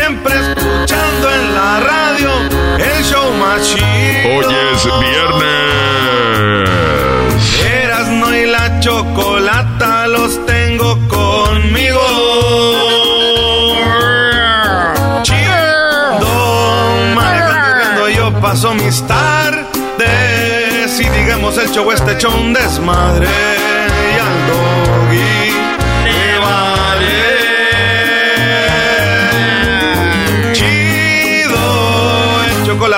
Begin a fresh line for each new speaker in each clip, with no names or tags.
Siempre escuchando en la radio el show más chido.
Hoy es viernes.
Erasno y la chocolata los tengo conmigo. Chido, manejando yo paso mis tardes. Y digamos el show este show un desmadre. Y al doggy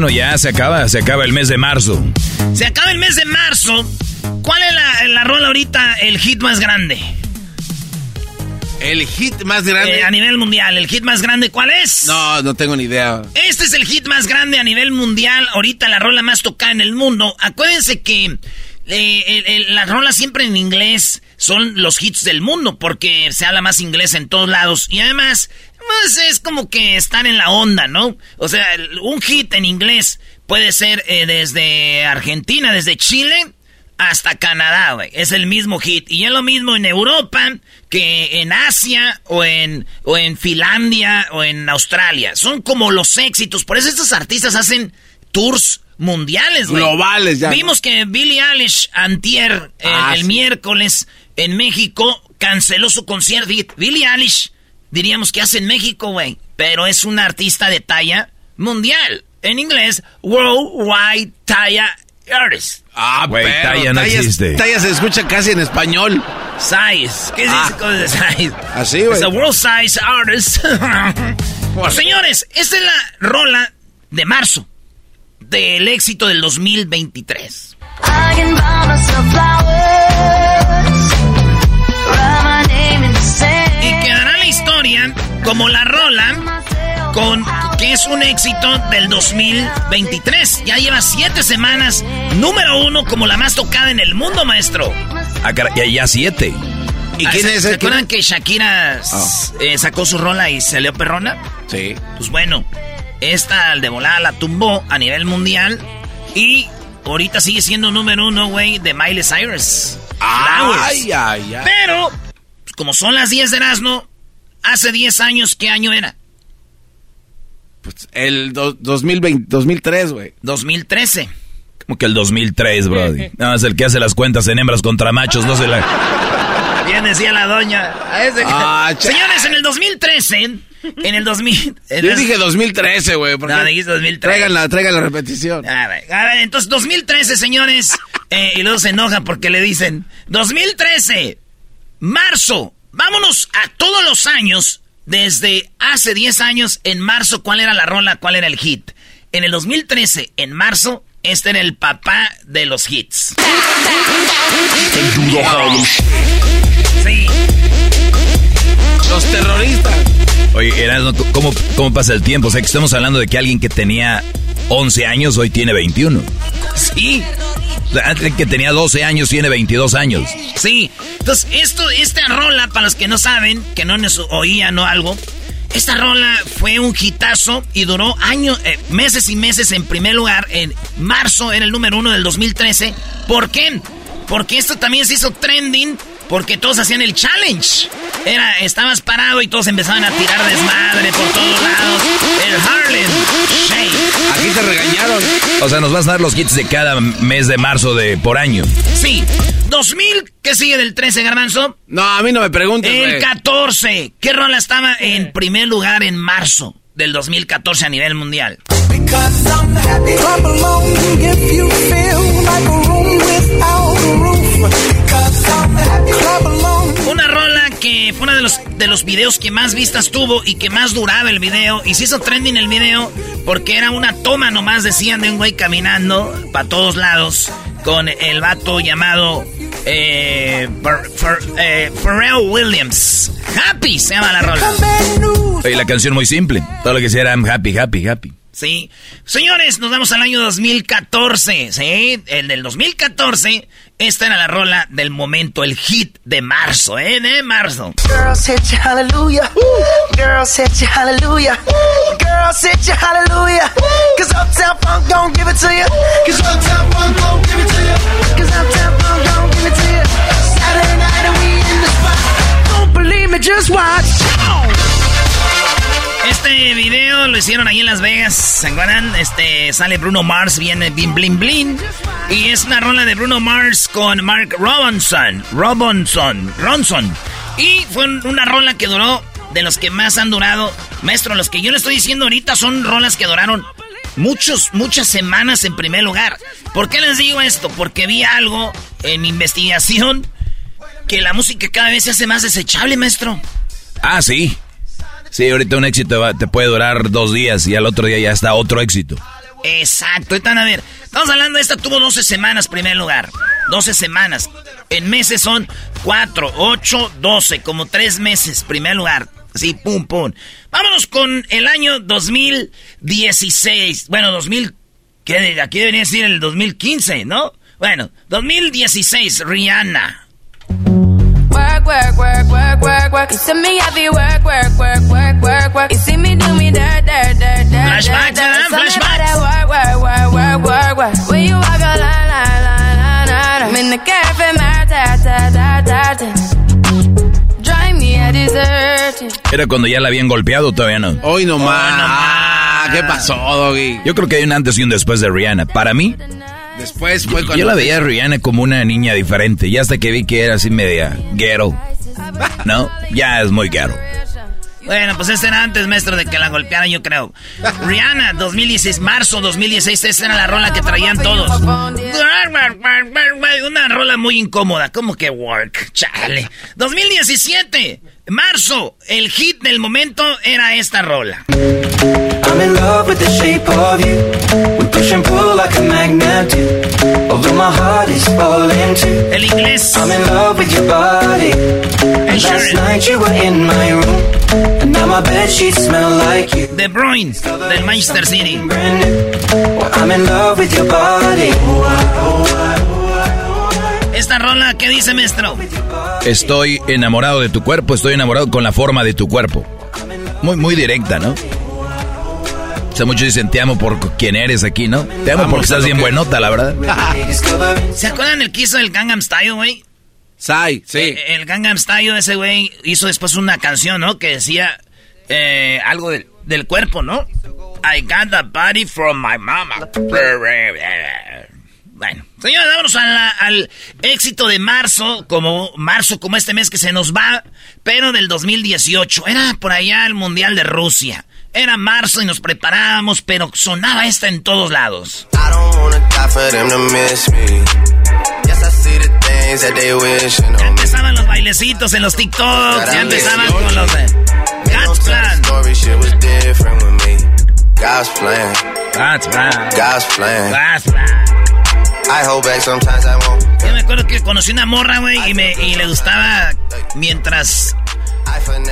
bueno, ya se acaba, se acaba el mes de marzo.
Se acaba el mes de marzo. ¿Cuál es la, la rola ahorita, el hit más grande?
El hit más grande.
Eh, a nivel mundial, el hit más grande, ¿cuál es?
No, no tengo ni idea.
Este es el hit más grande a nivel mundial. Ahorita la rola más tocada en el mundo. Acuérdense que eh, el- el- las rolas siempre en inglés son los hits del mundo porque se habla más inglés en todos lados. Y además, pues es como que estar en la onda, ¿no? O sea, un hit en inglés puede ser eh, desde Argentina, desde Chile hasta Canadá, güey. Es el mismo hit. Y es lo mismo en Europa que en Asia o en, o en Finlandia o en Australia. Son como los éxitos. Por eso estos artistas hacen tours mundiales, güey.
Globales ya.
Vimos que Billie Eilish antier, el,
Ah,
el
sí.
miércoles, en México, canceló su concierto. Billie Eilish, diríamos que hace en México, güey. Pero es una artista de talla mundial. En inglés, Worldwide Talla Artist.
Ah,
Güey, talla no
talla-
existe.
Talla se escucha casi en español.
Size. ¿Qué
Ah.
dice con de size?
Así, güey.
Es a world size artist. Pues, señores, esta es la rola de marzo del éxito del 2023.
I can buy
historia como la rola con que es un éxito del 2023. Ya lleva siete semanas, número uno como la más tocada en el mundo, maestro.
Ah, ya, ya siete.
¿Y
Ah,
quién
¿se-
es
¿Se
el
acuerdan que Shakira s- eh, sacó su rola y salió perrona?
Sí.
Pues bueno, esta al de volada la tumbó a nivel mundial y ahorita sigue siendo número uno, güey, de Miley Cyrus.
Ay, ay, ay.
Pero, pues, como son las 10 de Erasmo, hace 10 años, ¿qué año era?
Pues, el do- 2020, 2003, güey.
2013.
Como que el 2003, brody. No, es el que hace las cuentas en hembras contra machos, no se la...
Bien decía la doña. A ese-
Ah,
Señores, en el 2013, en el 2000... en
Yo
el-
dije 2013, güey. ¿por
No, dijiste 2013.
Traigan la, traigan la repetición.
A ver, a ver, entonces 2013, señores. eh, y luego se enoja porque le dicen, 2013, marzo, vámonos a todos los años desde hace 10 años, en marzo, cuál era la rola, cuál era el hit. En el 2013, en marzo, este era el papá de los hits. Sí.
Los terroristas.
Oye, Erasmo, ¿cómo, ¿cómo pasa el tiempo? O sea, que estamos hablando de que alguien que tenía 11 años hoy tiene 21.
Sí.
Que tenía 12 años tiene 22 años.
Sí. Entonces, esto, esta rola, para los que no saben, que no nos oían o algo, esta rola fue un hitazo y duró años, eh, meses y meses en primer lugar. En marzo era el número uno del 2013. ¿Por qué? Porque esto también se hizo trending porque todos hacían el challenge. Era, estabas parado y todos empezaban a tirar desmadre
O sea, nos vas a dar los hits de cada mes de marzo de por año.
Sí. 2000, ¿qué sigue del 13, Garbanzo?
No, a mí no me preguntes,
El
güey.
14. ¿Qué rola estaba en primer lugar en marzo del 2014 a nivel mundial? Que fue uno de los, de los videos que más vistas tuvo y que más duraba el video. Y se hizo trending el video porque era una toma nomás, decían, de un güey caminando para todos lados con el vato llamado eh, eh, Pharrell Williams. Happy se llama la rola.
Y la canción muy simple. Todo lo que I'm happy, happy, happy.
Sí. Señores, nos vamos al año 2014. Sí, el del 2014. Esta era la rola del momento, el hit de marzo, ¿eh? De marzo.
Girls hit you hallelujah. Girls hit you hallelujah. Girls hit you hallelujah. Cause Uptown Funk don't give it to you. Cause Uptown Funk don't give it to you. Cause Uptown Funk don't give it to you. Saturday night and we in the spot. Don't believe me, just watch.
Este video lo hicieron ahí en Las Vegas, ¿se acuerdan? Este, sale Bruno Mars, viene Bim Blin Blin. Y es una rola de Bruno Mars con Mark Robinson. Robinson. Ronson. Y fue un- una rola que duró de los que más han durado. Maestro, los que yo le estoy diciendo ahorita son rolas que duraron muchos, muchas semanas en primer lugar. ¿Por qué les digo esto? Porque vi algo en investigación que la música cada vez se hace más desechable, maestro.
Ah, sí. Sí, ahorita un éxito te puede durar dos días y al otro día ya está otro éxito.
Exacto, van a ver. Estamos hablando de esta, tuvo 12 semanas primer lugar. 12 semanas. En meses son 4, 8, 12, como 3 meses primer lugar. Así, pum, pum. Vámonos con el año 2016. Bueno, 2000... ¿Qué? Aquí debería decir el 2015, ¿no? Bueno, 2016, Rihanna.
Work, work, work, work, work, work. You see me heavy work, work, work, work, work, work. You see me do me dirt, dirt, dirt, dirt,
Flashbacks,
dirt,
¿verdad?
dirt. Tell me
Flashbacks.
about that work, work, work, work, work, work. When you walk a line, line, line, line, line. I'm in the cafe, my ta, ta, ta, ta, ta. Drive me a desert.
Era cuando ya la habían golpeado, todavía no.
Hoy no más.
no
Ah, ¿Qué pasó, Doggy?
Yo creo que hay un antes y un después de Rihanna. Para mí,
Después fue cuando...
yo la veía a Rihanna como una niña diferente. Y hasta que vi que era así media ghetto. ¿No? Ya es muy ghetto.
Bueno, pues este era antes, maestro, de que la golpearan, yo creo. Rihanna, 2016, marzo 2016, esta era la rola que traían todos. Una rola muy incómoda, como que work, chale. 2017, marzo, el hit del momento era esta rola.
I'm in love with the shape of you. We push and pull like a magnet do. Although my heart is falling too.
El inglés,
I'm in love with your body. And last night you were in my room. And now my bed sheets smell like you.
De Bruyne, del Manchester City.
I'm in love with your body.
Esta rola, ¿qué dice, maestro?
Estoy enamorado de tu cuerpo, estoy enamorado con la forma de tu cuerpo. Muy, muy directa, ¿no? O sea, muchos dicen, te amo por quien eres aquí, ¿no? Te amo
Vamos
porque estás bien
que-
buenota, la verdad.
¿Se acuerdan el que hizo el Gangnam Style, güey?
Sai, sí.
Eh, El Gangnam Style, ese güey, hizo después una canción, ¿no? Que decía eh, algo del, del cuerpo, ¿no? I got the body from my mama. Bueno, señores, vámonos a la- al éxito de marzo, como marzo, como este mes que se nos va, pero del 2018. Era por allá el Mundial de Rusia. Era marzo y nos preparábamos, pero sonaba esta en todos lados. Ya empezaban los bailecitos en los TikToks, ya empezaban con los de... God's plan.
God's plan.
God's plan.
God's plan. I hold back sometimes I won't.
Yo me acuerdo que conocí una morra, güey, y, me, y le gustaba mientras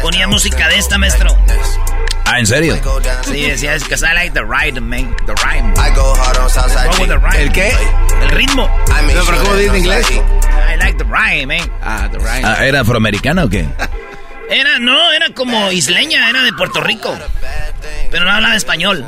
ponía música de esta, maestro.
Ah, ¿en serio?
Sí, decía, es que I like the rhythm, man. The rhyme.
I go hard on Southside
rhyme.
¿El qué?
El ritmo.
No, pero ¿cómo dice en inglés?
I like the rhyme, man.
Ah, the right.
Ah, ¿Era afroamericana o qué?
Era, no, era como isleña, era de Puerto Rico. Pero no hablaba español.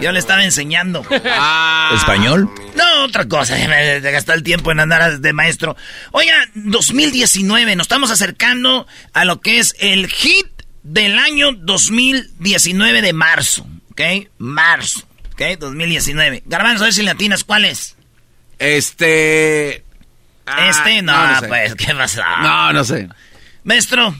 Yo le estaba enseñando.
Ah.
¿Español?
No, otra cosa, me gastó el tiempo en andar de maestro. Oiga, 2019, nos estamos acercando a lo que es el hit del año 2019 de marzo, ¿ok? Marzo, ¿ok? 2019. Garbanzo, a ver si latinas, ¿cuál es?
Este. ah,
este, no,
sé.
pues, ¿qué pasó?
No, no sé.
Maestro,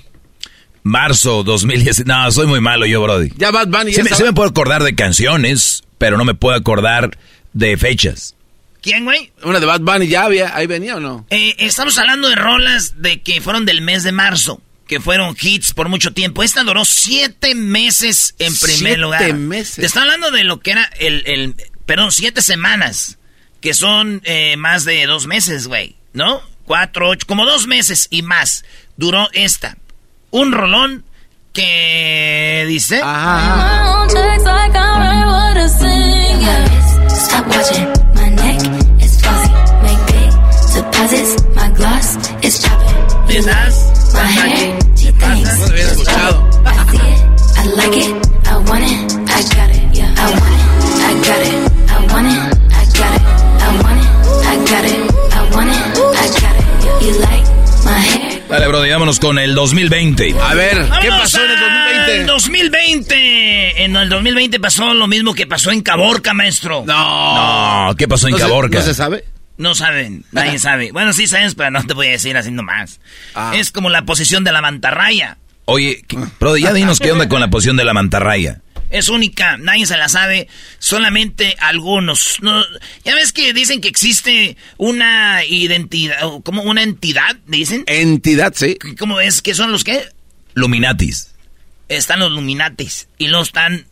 Marzo 2010. No, soy muy malo yo, Brody.
Ya Bad Bunny ya
Sí me, sí me puedo acordar de canciones, pero no me puedo acordar de fechas.
¿quién, güey?
Una de Bad Bunny ya había, ahí venía o no?
Eh, estamos hablando de rolas de que fueron del mes de marzo, que fueron hits por mucho tiempo. Esta duró siete meses en primer
Siete
lugar.
meses.
Te está hablando de lo que era el, el perdón, siete semanas, que son eh, más de dos meses, güey, ¿no? Cuatro, ocho, como dos meses y más. Duró esta. Un rolón que dice...
Ajá.
Stop watching, my neck is
vámonos con el 2020.
A ver, ¿qué
Vámonos
pasó en el
al
2020?
2020. En el 2020 pasó lo mismo que pasó en Caborca, maestro.
No.
No, ¿qué pasó en
¿No se-
Caborca?
¿No se sabe?
No saben, nadie sabe. Bueno, sí sabes, pero no te voy a decir así nomás.
Ah.
Es como la posición de la mantarraya.
Oye, ¿qué- Brody, ya dinos qué onda con la posición de la mantarraya.
Es única, nadie se la sabe, solamente algunos. No, ya ves que dicen que existe una identidad, como una entidad, dicen.
Entidad, sí.
¿Cómo es? ¿Qué son los que?
Luminatis.
Están los Luminatis y luego están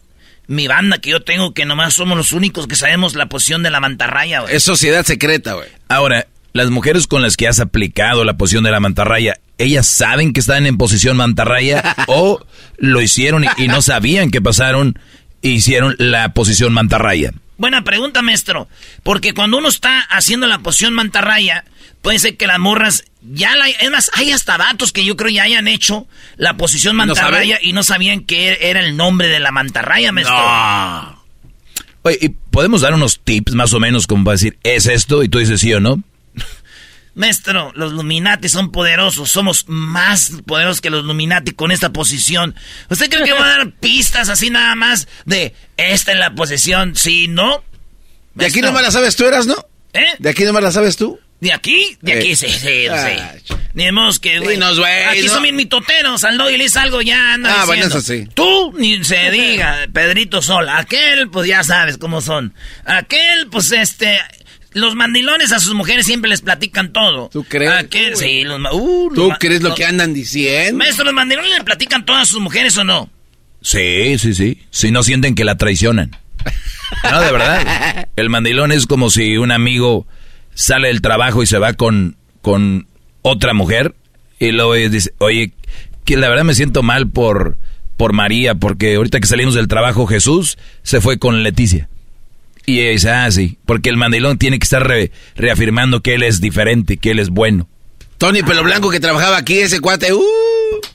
mi banda que yo tengo, que nomás somos los únicos que sabemos la posición de la mantarraya. güey.
Es sociedad secreta, güey.
Ahora, las mujeres con las que has aplicado la posición de la mantarraya, ¿ellas saben que están en posición mantarraya o lo hicieron y, y no sabían que pasaron e hicieron la posición mantarraya?
Buena pregunta, maestro. Porque cuando uno está haciendo la posición mantarraya, puede ser que las morras ya la... Es más, hay hasta vatos que yo creo ya hayan hecho la posición
¿No
mantarraya y no sabían que era el nombre de la mantarraya, maestro.
No.
Oye, ¿y podemos dar unos tips más o menos como para decir, es esto? Y tú dices sí o no.
Maestro, los Illuminati son poderosos. Somos más poderosos que los Illuminati con esta posición. ¿Usted cree que va a dar pistas así nada más de esta es la posición? Sí, no.
¿De aquí nomás la sabes tú, eras, no?
¿Eh?
¿De aquí nomás la sabes tú?
¿De aquí? De
Eh.
aquí, sí, sí,
Ah,
sí. Ni de modo que, güey. Aquí
¿no?
son bien mitoteros. Al y le algo, ya anda
Ah, bueno,
diciendo.
eso sí.
Tú, ni se diga. Pedrito Sol. Aquel, pues ya sabes cómo son. Aquel, pues este... Los mandilones a sus mujeres siempre les platican todo.
¿Tú crees?
Aquel, sí, los... uh, los
¿Tú crees lo
los-
que andan diciendo?
Maestro, ¿los mandilones le platican todas a sus mujeres o no?
Sí, sí, sí. Si no sienten que la traicionan. No, de verdad. El mandilón es como si un amigo sale del trabajo y se va con, con otra mujer y luego dice, oye, que la verdad me siento mal por, por María, porque ahorita que salimos del trabajo Jesús se fue con Leticia. Y ella dice, ah, sí, porque el mandilón tiene que estar re- reafirmando que él es diferente, que él es bueno.
Tony Pelo Blanco que trabajaba aquí, ese cuate, uh.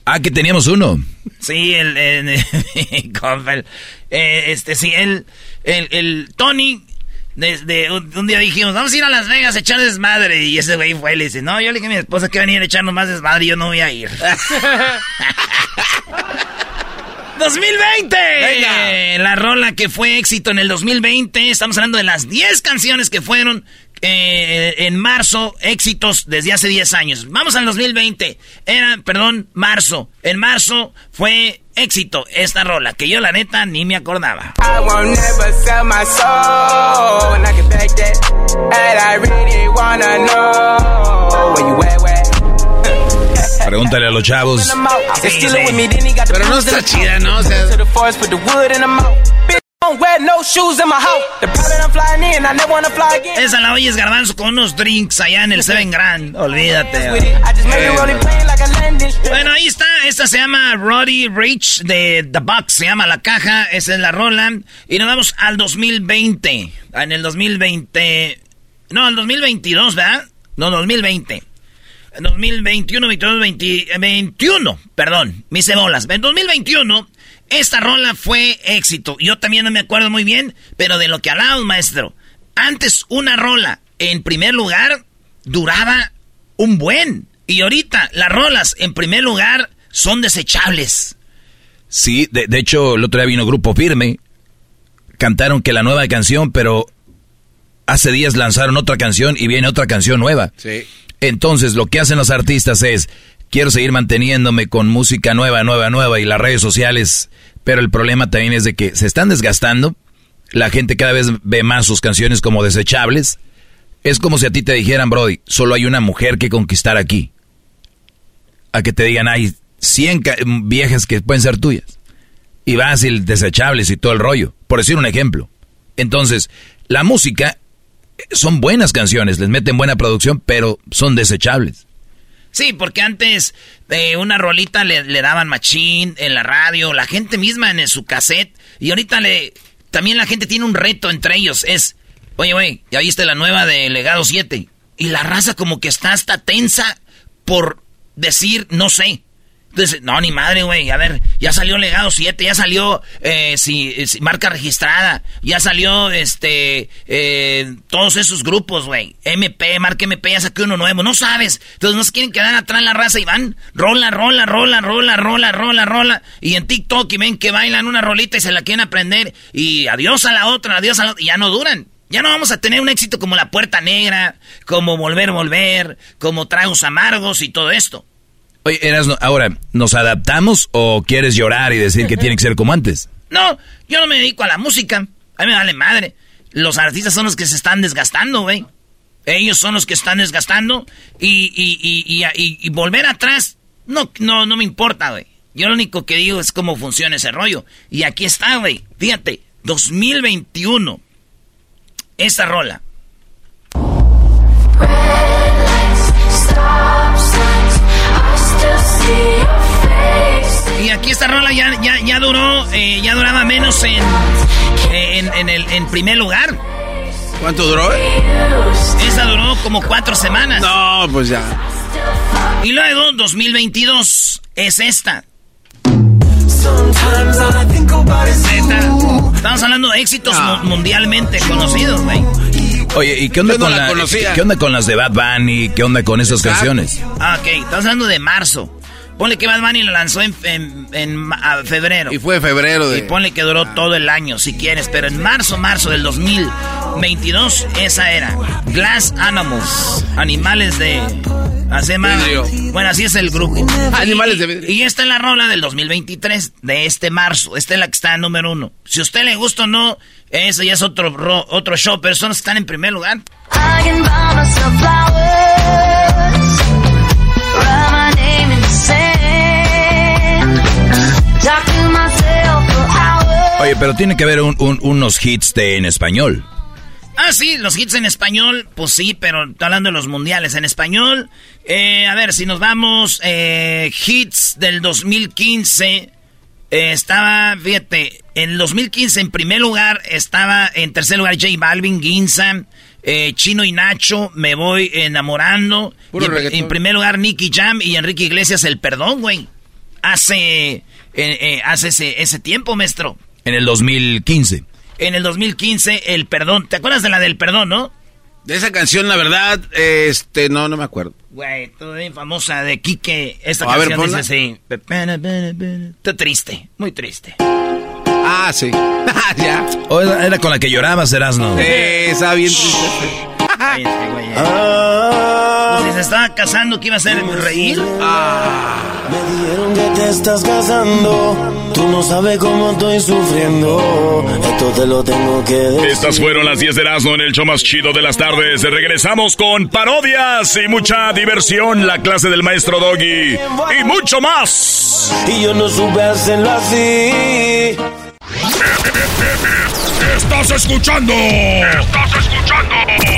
Ah, que teníamos uno.
Sí, el... el-. Eh, este, sí, el... El, el Tony... Desde un, un día dijimos, vamos a ir a Las Vegas a echar desmadre. Y ese güey fue y le dice, no, yo le dije a mi esposa que venir a echarnos más desmadre y yo no voy a ir. 2020.
Venga.
La rola que fue éxito en el 2020. Estamos hablando de las 10 canciones que fueron eh, en marzo, éxitos desde hace 10 años. Vamos al 2020. Era, perdón, marzo. En marzo fue éxito esta rola, que yo la neta ni me acordaba.
I
Pregúntale a los chavos.
Pero no está chida, ¿no? O sea,
Esa la oyes garbanzo con unos drinks allá en el Seven Grand. Olvídate. Bueno, ahí está. Esta se llama Roddy Rich de The Box. Se llama La Caja. Esa es la rola. Y nos vamos al 2020. En el 2020. No, al 2022, ¿verdad? No, 2020. En 2021, 22, 20, 21. Perdón, mis cebolas. En 2021. Esta rola fue éxito. Yo también no me acuerdo muy bien, pero de lo que hablamos, maestro. Antes una rola, en primer lugar, duraba un buen. Y ahorita las rolas, en primer lugar, son desechables.
Sí, de, de hecho, el otro día vino Grupo Firme. Cantaron que la nueva canción, pero hace días lanzaron otra canción y viene otra canción nueva.
sí.
Entonces, lo que hacen los artistas es, quiero seguir manteniéndome con música nueva, nueva, nueva y las redes sociales, pero el problema también es de que se están desgastando, la gente cada vez ve más sus canciones como desechables. Es como si a ti te dijeran, Brody, solo hay una mujer que conquistar aquí. A que te digan, hay 100 ca- viejas que pueden ser tuyas. Y vas y desechables y todo el rollo, por decir un ejemplo. Entonces, la música son buenas canciones, les meten buena producción, pero son desechables.
Sí, porque antes eh, una rolita le, daban machín en la radio, la gente misma en su cassette. Y ahorita le también la gente tiene un reto entre ellos. Es, oye, güey, ya viste la nueva de Legado 7. Y la raza como que está hasta tensa por decir, no sé. Entonces, no, ni madre, güey. A ver, ya salió Legado 7, ya salió eh, si, marca registrada, ya salió este eh, todos esos grupos, güey. MP, marca MP, ya sacó uno nuevo. No sabes. Entonces no se quieren quedar atrás la raza y van rola, rola, rola, rola, rola, rola, rola. Y en TikTok y ven que bailan una rolita y se la quieren aprender. Y adiós a la otra, adiós a la otra. Y ya no duran. Ya no vamos a tener un éxito como La Puerta Negra, como Volver, Volver, como Tragos Amargos y todo esto.
Ahora, ¿nos adaptamos o quieres llorar y decir que tiene que ser como antes?
No, yo no me dedico a la música. A mí me vale madre. Los artistas son los que se están desgastando, güey. Ellos son los que están desgastando y, volver atrás no, no, no me importa, güey. Yo lo único que digo es cómo funciona ese rollo. Y aquí está, güey. Fíjate, 2021. Esta rola. Y aquí esta rola ya, ya, ya duró, eh, ya duraba menos en, en, en el en primer lugar.
¿Cuánto duró?
Esa duró como cuatro semanas.
No, pues ya.
Y luego, 2022, es esta. Estamos hablando de éxitos mu- mundialmente conocidos, güey.
Oye, ¿y qué onda,
no
con
la
qué onda con las de Bad Bunny? ¿Qué onda con esas
Exacto.
canciones?
Ah, ok, estamos hablando de marzo. Ponle que Bad Bunny lo lanzó en, en- en ma- a febrero.
Y fue febrero de...
Y ponle que duró todo el año, si quieres. Pero en marzo, marzo del 2022, esa era. Glass Animals. Animales de... Llama.
Vidrio.
Bueno, así es el grupo.
Animales de
Y-
vidrio.
Y esta es la rola del 2023, de este marzo. Esta es la que está en número uno. Si a usted le gusta o no, eso ya es otro, ro- otro show, pero son los que están en primer lugar.
I can buy
Oye, pero tiene que haber un- un- unos hits de, en español.
Ah, sí, los hits en español, pues sí, pero estoy hablando de los mundiales en español. Eh, a ver, si nos vamos, eh, hits del 2015, eh, estaba, fíjate, en el 2015 en primer lugar estaba en tercer lugar J Balvin, Ginza, eh, Chino y Nacho, Me Voy Enamorando.
Puro
Y en, en primer lugar Nicky Jam y Enrique Iglesias, El Perdón, güey. Hace, eh, eh, hace ese, ese tiempo, maestro.
En el 2015.
En el 2015, El Perdón. ¿Te acuerdas de la del Perdón, no?
De esa canción, la verdad, este, no, no me acuerdo.
Güey, toda bien famosa de Quique. Esta
ver,
canción
ponla.
dice así. Está triste, muy triste.
Ah, sí. ya.
O era, era con la que llorabas, Erasno.
Eh, estaba bien triste.
Ah. si se estaba casando, ¿qué iba a hacer? ¿Reír?
Ah. Me dijeron que te estás casando. Tú no sabes cómo estoy sufriendo. Esto te lo tengo que decir.
Estas fueron las 10 de Erasmo en el show más chido de las tardes. Regresamos con parodias y mucha diversión. La clase del maestro Doggy. Y mucho más.
Y yo no supe hacerlo así.
Estás escuchando. Estás escuchando.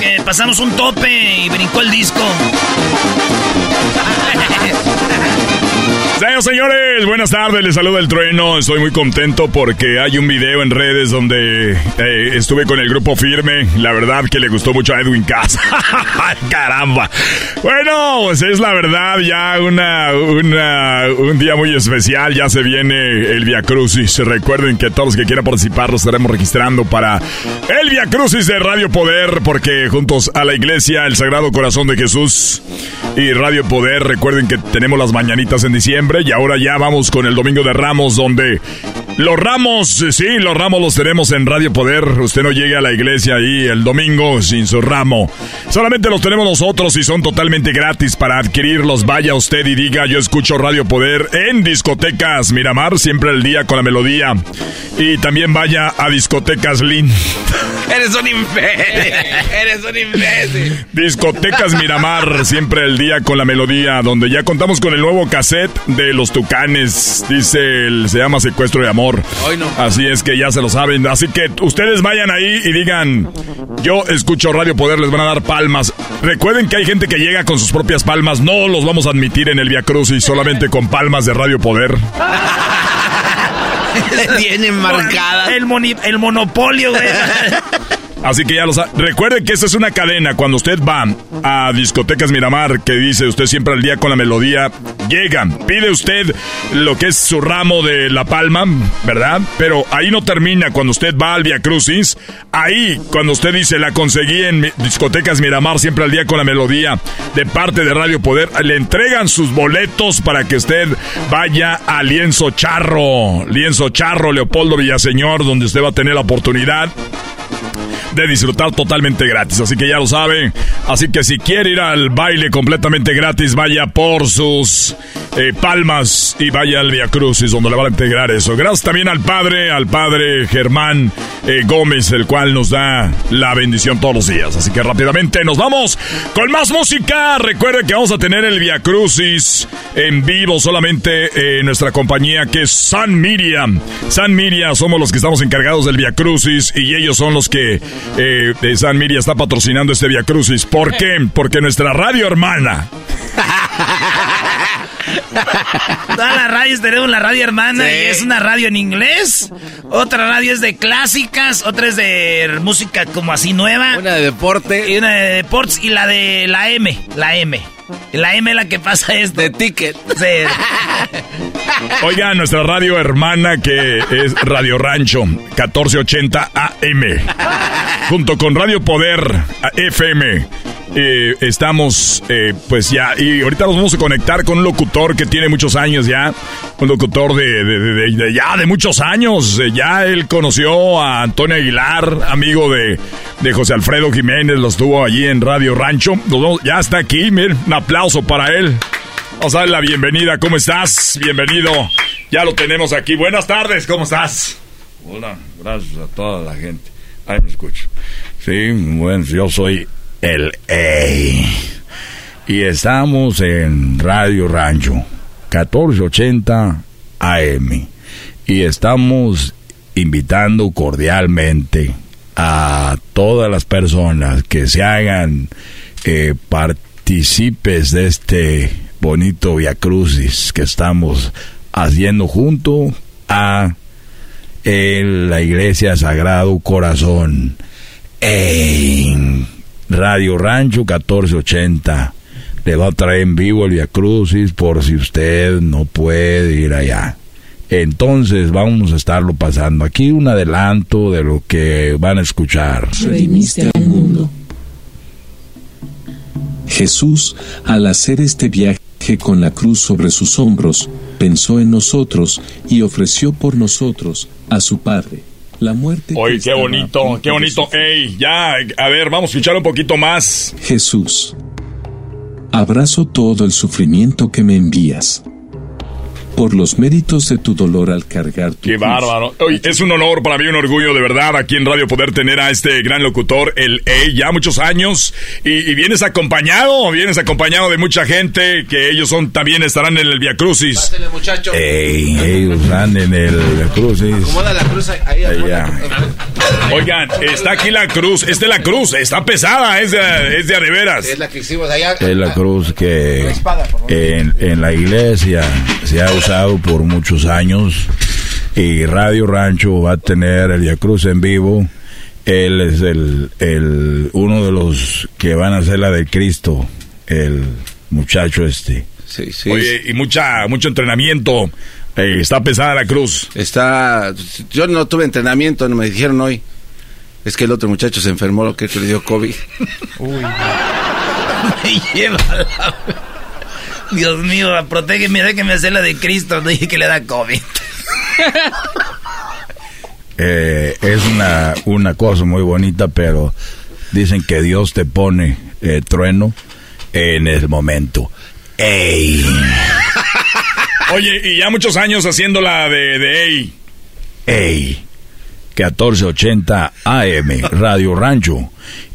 que pasamos un tope y brincó el disco.
Señoras señores, buenas tardes, les saluda el trueno. Estoy muy contento porque hay un video en redes donde eh, estuve con el grupo firme. La verdad que le gustó mucho a Edwin Casa. ¡Caramba! Bueno, pues es la verdad, ya una, una, un día muy especial. Ya se viene el Via Crucis. Recuerden que todos los que quieran participar los estaremos registrando para el Via Crucis de Radio Poder, porque juntos a la iglesia, el Sagrado Corazón de Jesús y Radio Poder, recuerden que tenemos las mañanitas en diciembre y ahora ya vamos con el Domingo de Ramos donde los ramos, sí, los ramos los tenemos en Radio Poder. Usted no llega a la iglesia ahí el domingo sin su ramo. Solamente los tenemos nosotros y son totalmente gratis para adquirirlos. Vaya usted y diga, yo escucho Radio Poder en discotecas Miramar, siempre el día con la melodía. Y también vaya a discotecas Lin.
Eres un imbécil. Eres un imbécil.
Discotecas Miramar, siempre el día con la melodía, donde ya contamos con el nuevo cassette de los tucanes. Dice, el, se llama Secuestro de Amor. Así es que ya se lo saben. Así que ustedes vayan ahí y digan, yo escucho Radio Poder, les van a dar palmas. Recuerden que hay gente que llega con sus propias palmas. No los vamos a admitir en el Via Crucis solamente con palmas de Radio Poder.
Tienen marcada.
El, el monopolio, güey.
Así que ya lo sabe. Recuerde que esta es una cadena. Cuando usted va a Discotecas Miramar, que dice usted siempre al día con la melodía, llega, pide usted lo que es su ramo de La Palma, ¿verdad? Pero ahí no termina. Cuando usted va al Via Crucis, ahí, cuando usted dice la conseguí en Discotecas Miramar, siempre al día con la melodía, de parte de Radio Poder, le entregan sus boletos para que usted vaya a Lienzo Charro. Lienzo Charro, Leopoldo Villaseñor, donde usted va a tener la oportunidad de disfrutar totalmente gratis. Así que ya lo saben. Así que si quiere ir al baile completamente gratis, vaya por sus eh, palmas y vaya al Via Crucis, donde le van a integrar eso. Gracias también al padre, al padre Germán eh, Gómez, el cual nos da la bendición todos los días. Así que rápidamente nos vamos con más música. Recuerde que vamos a tener el Via Crucis en vivo solamente en nuestra compañía que es San Miriam. San Miriam somos los que estamos encargados del Via Crucis y ellos son los que eh, San Miriam está patrocinando este Via Crucis. ¿Por qué? Porque nuestra radio hermana
Todas las radios tenemos la radio hermana y es una radio en inglés. Otra radio es de clásicas, otra es de música como así nueva.
Una de deporte.
Y una de deportes y la de la M, la M. La M la que pasa es
de ticket.
Sí.
Oiga, nuestra radio hermana que es Radio Rancho 1480 AM. Junto con Radio Poder FM. Eh, estamos, eh, pues ya, y ahorita nos vamos a conectar con un locutor que tiene muchos años ya, un locutor de, de, de, ya de muchos años, eh, ya él conoció a Antonio Aguilar, amigo de, José Alfredo Jiménez, lo estuvo allí en Radio Rancho, ya está aquí, miren, un aplauso para él. Vamos a darle la bienvenida, ¿cómo estás? Bienvenido, ya lo tenemos aquí, buenas tardes, ¿cómo estás?
Hola, gracias a toda la gente, ahí me escucho. Sí, bueno, yo soy el A. Y estamos en Radio Rancho, 1480 AM. Y estamos invitando cordialmente a todas las personas que se hagan eh, partícipes de este bonito Via Crucis que estamos haciendo junto a la Iglesia Sagrado Corazón en Radio Rancho 1480. Le va a traer en vivo el Via Crucis por si usted no puede ir allá. Entonces vamos a estarlo pasando. Aquí un adelanto de lo que van a escuchar.
Mundo. Jesús, al hacer este viaje con la cruz sobre sus hombros, pensó en nosotros y ofreció por nosotros a su Padre la muerte.
Oye, qué bonito, qué bonito. Ey, ya, a ver, vamos a escuchar un poquito más.
Jesús, abrazo todo el sufrimiento que me envías por los méritos de tu dolor al cargar tu
Qué bárbaro. es un honor para mí, un orgullo de verdad aquí en Radio poder tener a este gran locutor, el E, ya muchos años. Y, vienes acompañado, vienes acompañado de mucha gente que ellos son también estarán en el Via Crucis.
Ey, ellos van en el Via Crucis.
Acomoda la cruz ahí.
Oigan, está aquí la cruz, es de la cruz, está pesada, es de, es de veras.
Es la que hicimos allá.
Es la cruz que en, en la iglesia se ha usado por muchos años y Radio Rancho va a tener el Via Cruz en vivo. Él es el, el, uno de los que van a hacer la de Cristo, el muchacho este.
Sí, sí. Oye, y mucha, mucho entrenamiento. Eh, está pesada la cruz.
Está. Yo no tuve entrenamiento, no me dijeron hoy. Es que el otro muchacho se enfermó, lo que le dio COVID. Uy.
me lleva la... Dios mío, protégeme, déjeme hacer la de Cristo. No dije que le da COVID.
Eh, es una, una cosa muy bonita, pero dicen que Dios te pone eh, trueno en el momento. ¡Ey!
Oye, y ya muchos años haciendo la de, de ¡Ey!
¡Ey! 1480 AM, Radio Rancho.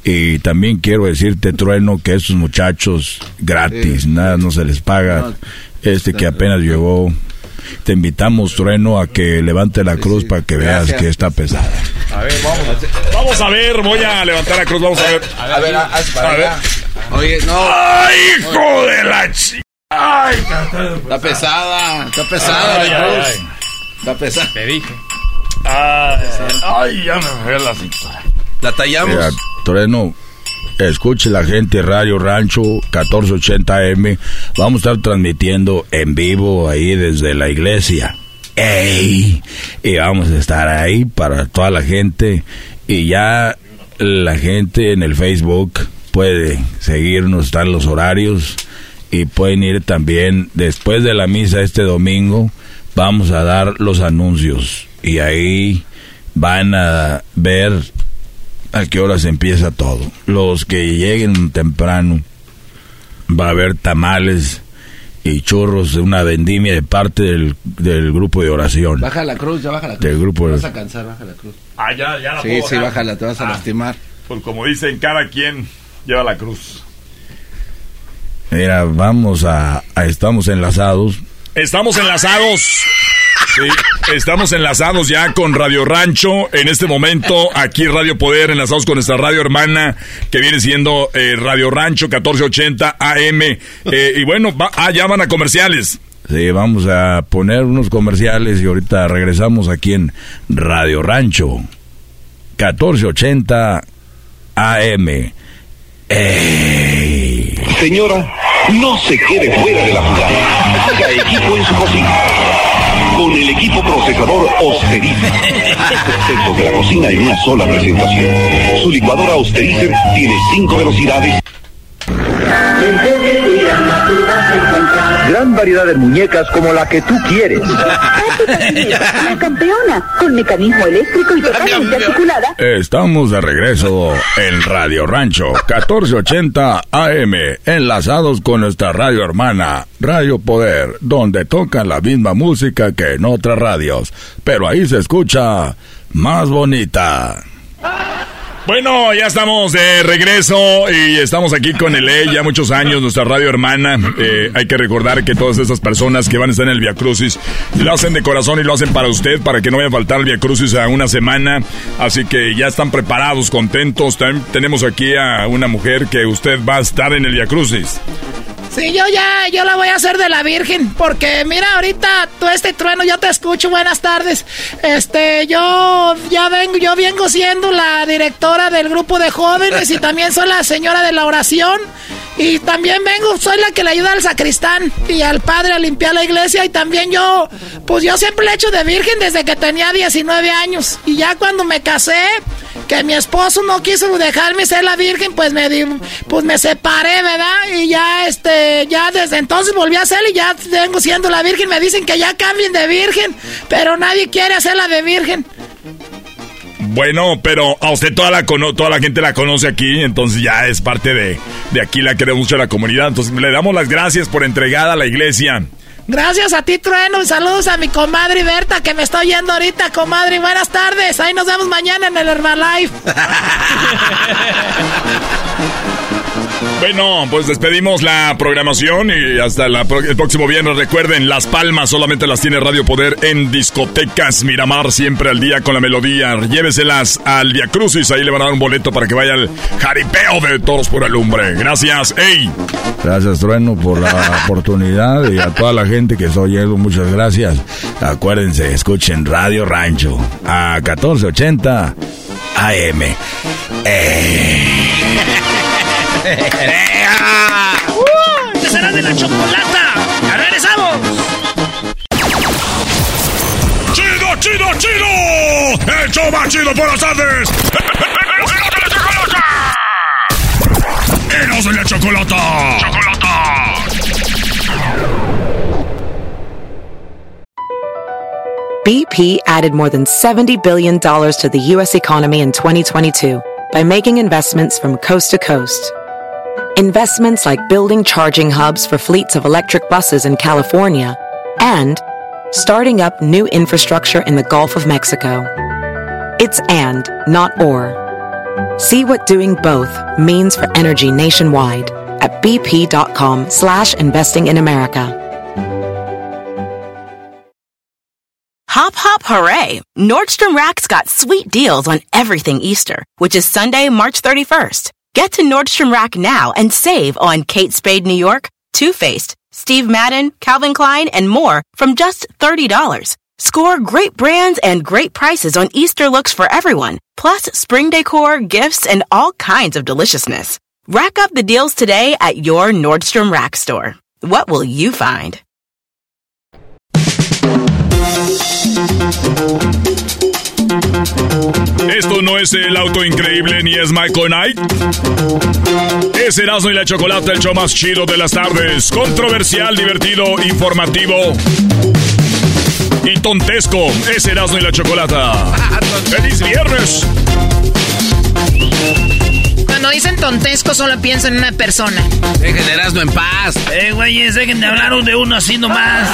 Y también quiero decirte, Trueno, que estos muchachos gratis, nada, no se les paga. Este que apenas llegó, te invitamos, Trueno, a que levante la cruz para que veas que está pesada.
A ver, vamos. Vamos a ver, voy a levantar la cruz, vamos a ver.
A ver, a ver. Oye, no.
¡Ay, hijo de la chica! ¡Ay,
está pesada! Está pesada la cruz. Está pesada.
Te dije. Ay, ya me fue la cintura.
La tallamos.
Toreno, escuche la gente Radio Rancho 1480M. Vamos a estar transmitiendo en vivo ahí desde la iglesia. ¡Ey! Y vamos a estar ahí para toda la gente. Y ya la gente en el Facebook puede seguirnos, están los horarios. Y pueden ir también después de la misa este domingo. Vamos a dar los anuncios y ahí van a ver a qué horas empieza todo. Los que lleguen temprano va a haber tamales y churros de una vendimia de parte del, del, grupo de oración.
Baja la cruz, ya baja la cruz.
Del grupo
te vas a cansar, baja la cruz.
Ah, ya, ya la
Sí, sí, bájala, te vas a ah, lastimar.
Pues como dicen, cada quien lleva la cruz.
Mira, vamos a, a estamos enlazados.
Estamos enlazados Sí, estamos enlazados ya con Radio Rancho en este momento, aquí Radio Poder, enlazados con nuestra radio hermana que viene siendo eh, Radio Rancho 1480 AM. Eh, y bueno, ah, ya van a comerciales.
Sí, vamos a poner unos comerciales y ahorita regresamos aquí en Radio Rancho. 1480 AM.
Señora, no se quede fuera de la jugada. Haga equipo en su cocina. Con el equipo procesador Osterizer. Exceso de la cocina en una sola presentación. Su licuadora Osterizer tiene cinco velocidades.
Gran variedad de muñecas como la que tú quieres.
La campeona, con mecanismo eléctrico y totalmente articulada.
Estamos de regreso en Radio Rancho 1480 AM, enlazados con nuestra radio hermana, Radio Poder, donde tocan la misma música que en otras radios, pero ahí se escucha más bonita.
Bueno, ya estamos de regreso y estamos aquí con el E, ya muchos años, nuestra radio hermana. Eh, hay que recordar que todas esas personas que van a estar en el Via Crucis lo hacen de corazón y lo hacen para usted, para que no vaya a faltar el Via Crucis a una semana. Así que ya están preparados, contentos. También tenemos aquí a una mujer que usted va a estar en el Via Crucis.
Sí, yo ya, yo la voy a hacer de la Virgen, porque mira, ahorita tú este trueno, yo te escucho, buenas tardes. Este, yo ya vengo, yo vengo siendo la directora del grupo de jóvenes y también soy la señora de la oración. Y también vengo, soy la que le ayuda al sacristán y al padre a limpiar la iglesia. Y también yo, pues yo siempre le he hecho de virgen desde que tenía 19 años. Y ya cuando me casé, que mi esposo no quiso dejarme ser la virgen, pues me pues me separé, ¿verdad? Y ya este, ya desde entonces volví a ser y ya vengo siendo la virgen. Me dicen que ya cambien de virgen, pero nadie quiere hacerla de virgen.
Bueno, pero a usted toda la, cono toda la gente la conoce aquí, entonces ya es parte de, de aquí, la queremos mucho a la comunidad. Entonces le damos las gracias por entregada a la iglesia.
Gracias a ti, Trueno, y saludos a mi comadre Berta que me está oyendo ahorita, comadre. Buenas tardes, ahí nos vemos mañana en el Herbalife.
Bueno, pues despedimos la programación y hasta la pro- el próximo viernes. Recuerden, Las Palmas solamente las tiene Radio Poder en discotecas Miramar, siempre al día con la melodía. Lléveselas al Via Crucis, ahí le van a dar un boleto para que vaya al jaripeo de toros por el Lumbre. Gracias, ey.
Gracias, Trueno, por la oportunidad y a toda la gente que está oyendo, muchas gracias. Acuérdense, escuchen Radio Rancho a 1480 AM. ¡Eh!
¡Este será de la chocolata! ¡Ya regresamos!
¡Chido, chido, chido! ¡El show más chido por las tardes! ¡Eros de la chocolata! ¡Chocolata!
BP added more than $70 billion to the U.S. economy in 2022 by making investments from coast to coast. Investments like building charging hubs for fleets of electric buses in California and starting up new infrastructure in the Gulf of Mexico. It's and, not or. See what doing both means for energy nationwide at bp.com slash investing in America.
Hop, hop, hooray! Nordstrom Rack's got sweet deals on everything Easter, which is Sunday, March 31st. Get to Nordstrom Rack now and save on Kate Spade New York, Too Faced, Steve Madden, Calvin Klein, and more from just $30. Score great brands and great prices on Easter looks for everyone, plus spring decor, gifts, and all kinds of deliciousness. Rack up the deals today at your Nordstrom Rack store. What will you find?
Esto no es el auto increíble ni es Michael Knight. Es Erasmo y la Chocolata, el show más chido de las tardes. Controversial, divertido, informativo y tontesco. Es Erasmo y la Chocolata. ¡Feliz viernes!
Cuando dicen tontesco, solo pienso en una persona.
Dejen Erasmo en paz.
Eh, güeyes, dejen de hablar de uno así nomás.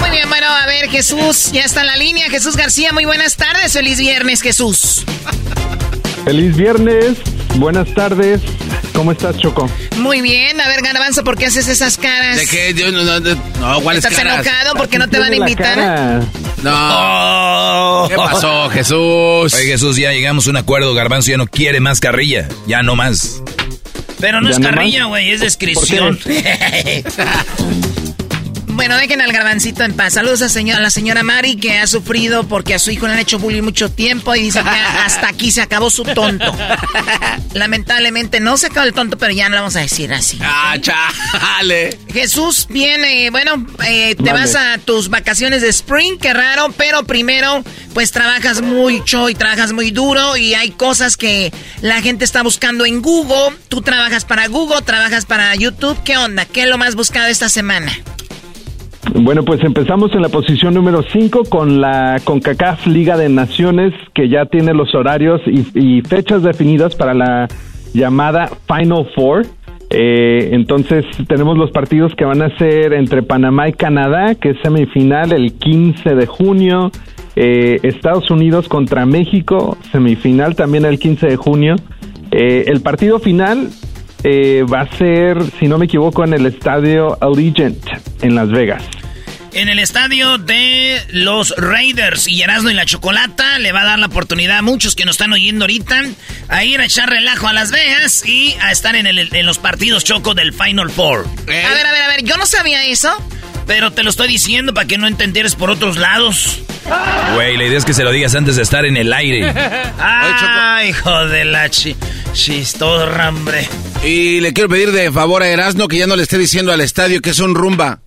Muy bien, bueno, a ver, Jesús, ya está en la línea. Jesús García, muy buenas tardes. Feliz viernes, Jesús.
Feliz viernes, buenas tardes. ¿Cómo estás, Choco?
Muy bien, a ver, Garbanzo, ¿por qué haces esas caras?
¿De qué? Yo no, no, no, ¿cuáles
¿Estás
caras?
enojado porque no te van a invitar?
No. ¿Qué pasó, Jesús?
Oye, Jesús, ya llegamos a un acuerdo. Garbanzo ya no quiere más carrilla. Ya no más.
Pero no
¿Ya
es
no
carrilla, güey, es descripción.
Bueno,
dejen al garbancito en paz. Saludos a, señor, a la señora Mari que ha sufrido porque a su hijo le han hecho bullying mucho tiempo y dice que hasta aquí se acabó su tonto. Lamentablemente no se acabó el tonto, pero ya no lo vamos a decir así.
Ah, chale.
Jesús viene, bueno, eh, te vas a tus vacaciones de spring, qué raro, pero primero pues trabajas mucho y trabajas muy duro y hay cosas que la gente está buscando en Google. Tú trabajas para Google, trabajas para YouTube. ¿Qué onda? ¿Qué es lo más buscado esta semana?
Bueno, pues empezamos en la posición número 5 con la CONCACAF Liga de Naciones, que ya tiene los horarios y, fechas definidas para la llamada Final Four. Eh, entonces tenemos los partidos que van a ser entre Panamá y Canadá, que es semifinal el 15 de junio. Eh, Estados Unidos contra México, semifinal también el 15 de junio. Eh, el partido final va a ser, si no me equivoco, en el estadio Allegiant en Las Vegas
en el estadio de los Raiders. Y Erasmo y la Chocolata le va a dar la oportunidad a muchos que nos están oyendo ahorita a ir a echar relajo a Las Vegas y a estar en, en los partidos choco del Final Four.
¿Eh? A ver, a ver, a ver, yo no sabía eso.
Pero te lo estoy diciendo para que no entendieras por otros lados.
Güey, la idea es que se lo digas antes de estar en el aire.
Ay, hijo de la chi chistorra, hombre.
Y le quiero pedir de favor a Erasmo que ya no le esté diciendo al estadio que es un rumba.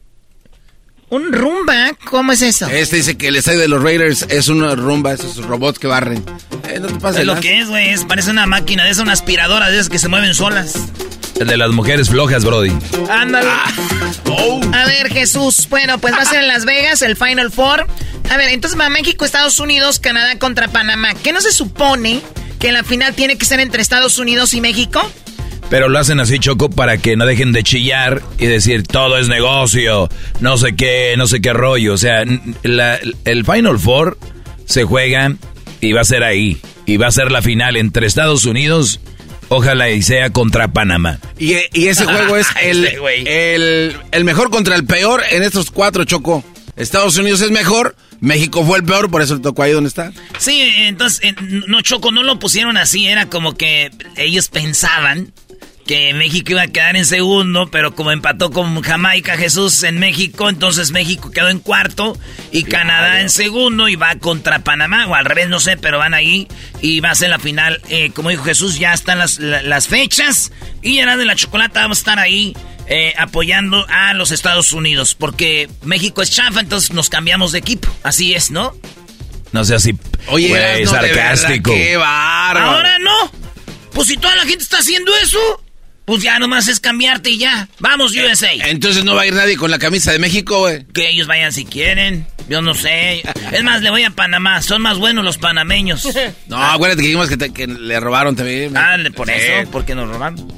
¿Un rumba? ¿Cómo es eso?
Este dice que el estadio de los Raiders es una rumba, esos robots que barren.
Eh, no te pases. Es lo que es, güey. Parece una máquina de esas, una aspiradora de esas que se mueven solas.
El de las mujeres flojas, Brody.
Ándale. Ah. Oh. A ver, Jesús. Bueno, pues va a ser en Las Vegas, el Final Four. A ver, entonces va México, Estados Unidos, Canadá contra Panamá. ¿Qué no se supone que la final tiene que ser entre Estados Unidos y México?
Pero lo hacen así, Choco, para que no dejen de chillar y decir todo es negocio, no sé qué, no sé qué rollo. O sea, el Final Four se juega y va a ser ahí. Y va a ser la final entre Estados Unidos, ojalá y sea contra Panamá.
Y, ese juego es el, el, el mejor contra el peor en estos cuatro, Choco. Estados Unidos es mejor, México fue el peor, por eso le tocó ahí donde está.
Sí, entonces, no, Choco, no lo pusieron así, era como que ellos pensaban que México iba a quedar en segundo, pero como empató con Jamaica Jesús en México, entonces México quedó en cuarto y Canadá en segundo y va contra Panamá, o al revés, no sé, pero van ahí y va a ser la final. Eh, como dijo Jesús, ya están las, las fechas y ya de la chocolate vamos a estar ahí. Eh, apoyando a los Estados Unidos, porque México es chafa, entonces nos cambiamos de equipo. Así es, ¿no?
No sé así.
Oye, sarcástico. qué
Ahora no. Pues si toda la gente está haciendo eso, pues ya nomás es cambiarte y ya. Vamos, eh, USA.
Entonces no va a ir nadie con la camisa de México, güey.
Que ellos vayan si quieren. Yo no sé. Es más, le voy a Panamá. Son más buenos los panameños.
No, acuérdate que dijimos que, le robaron también.
Ah, por eso, porque nos robaron.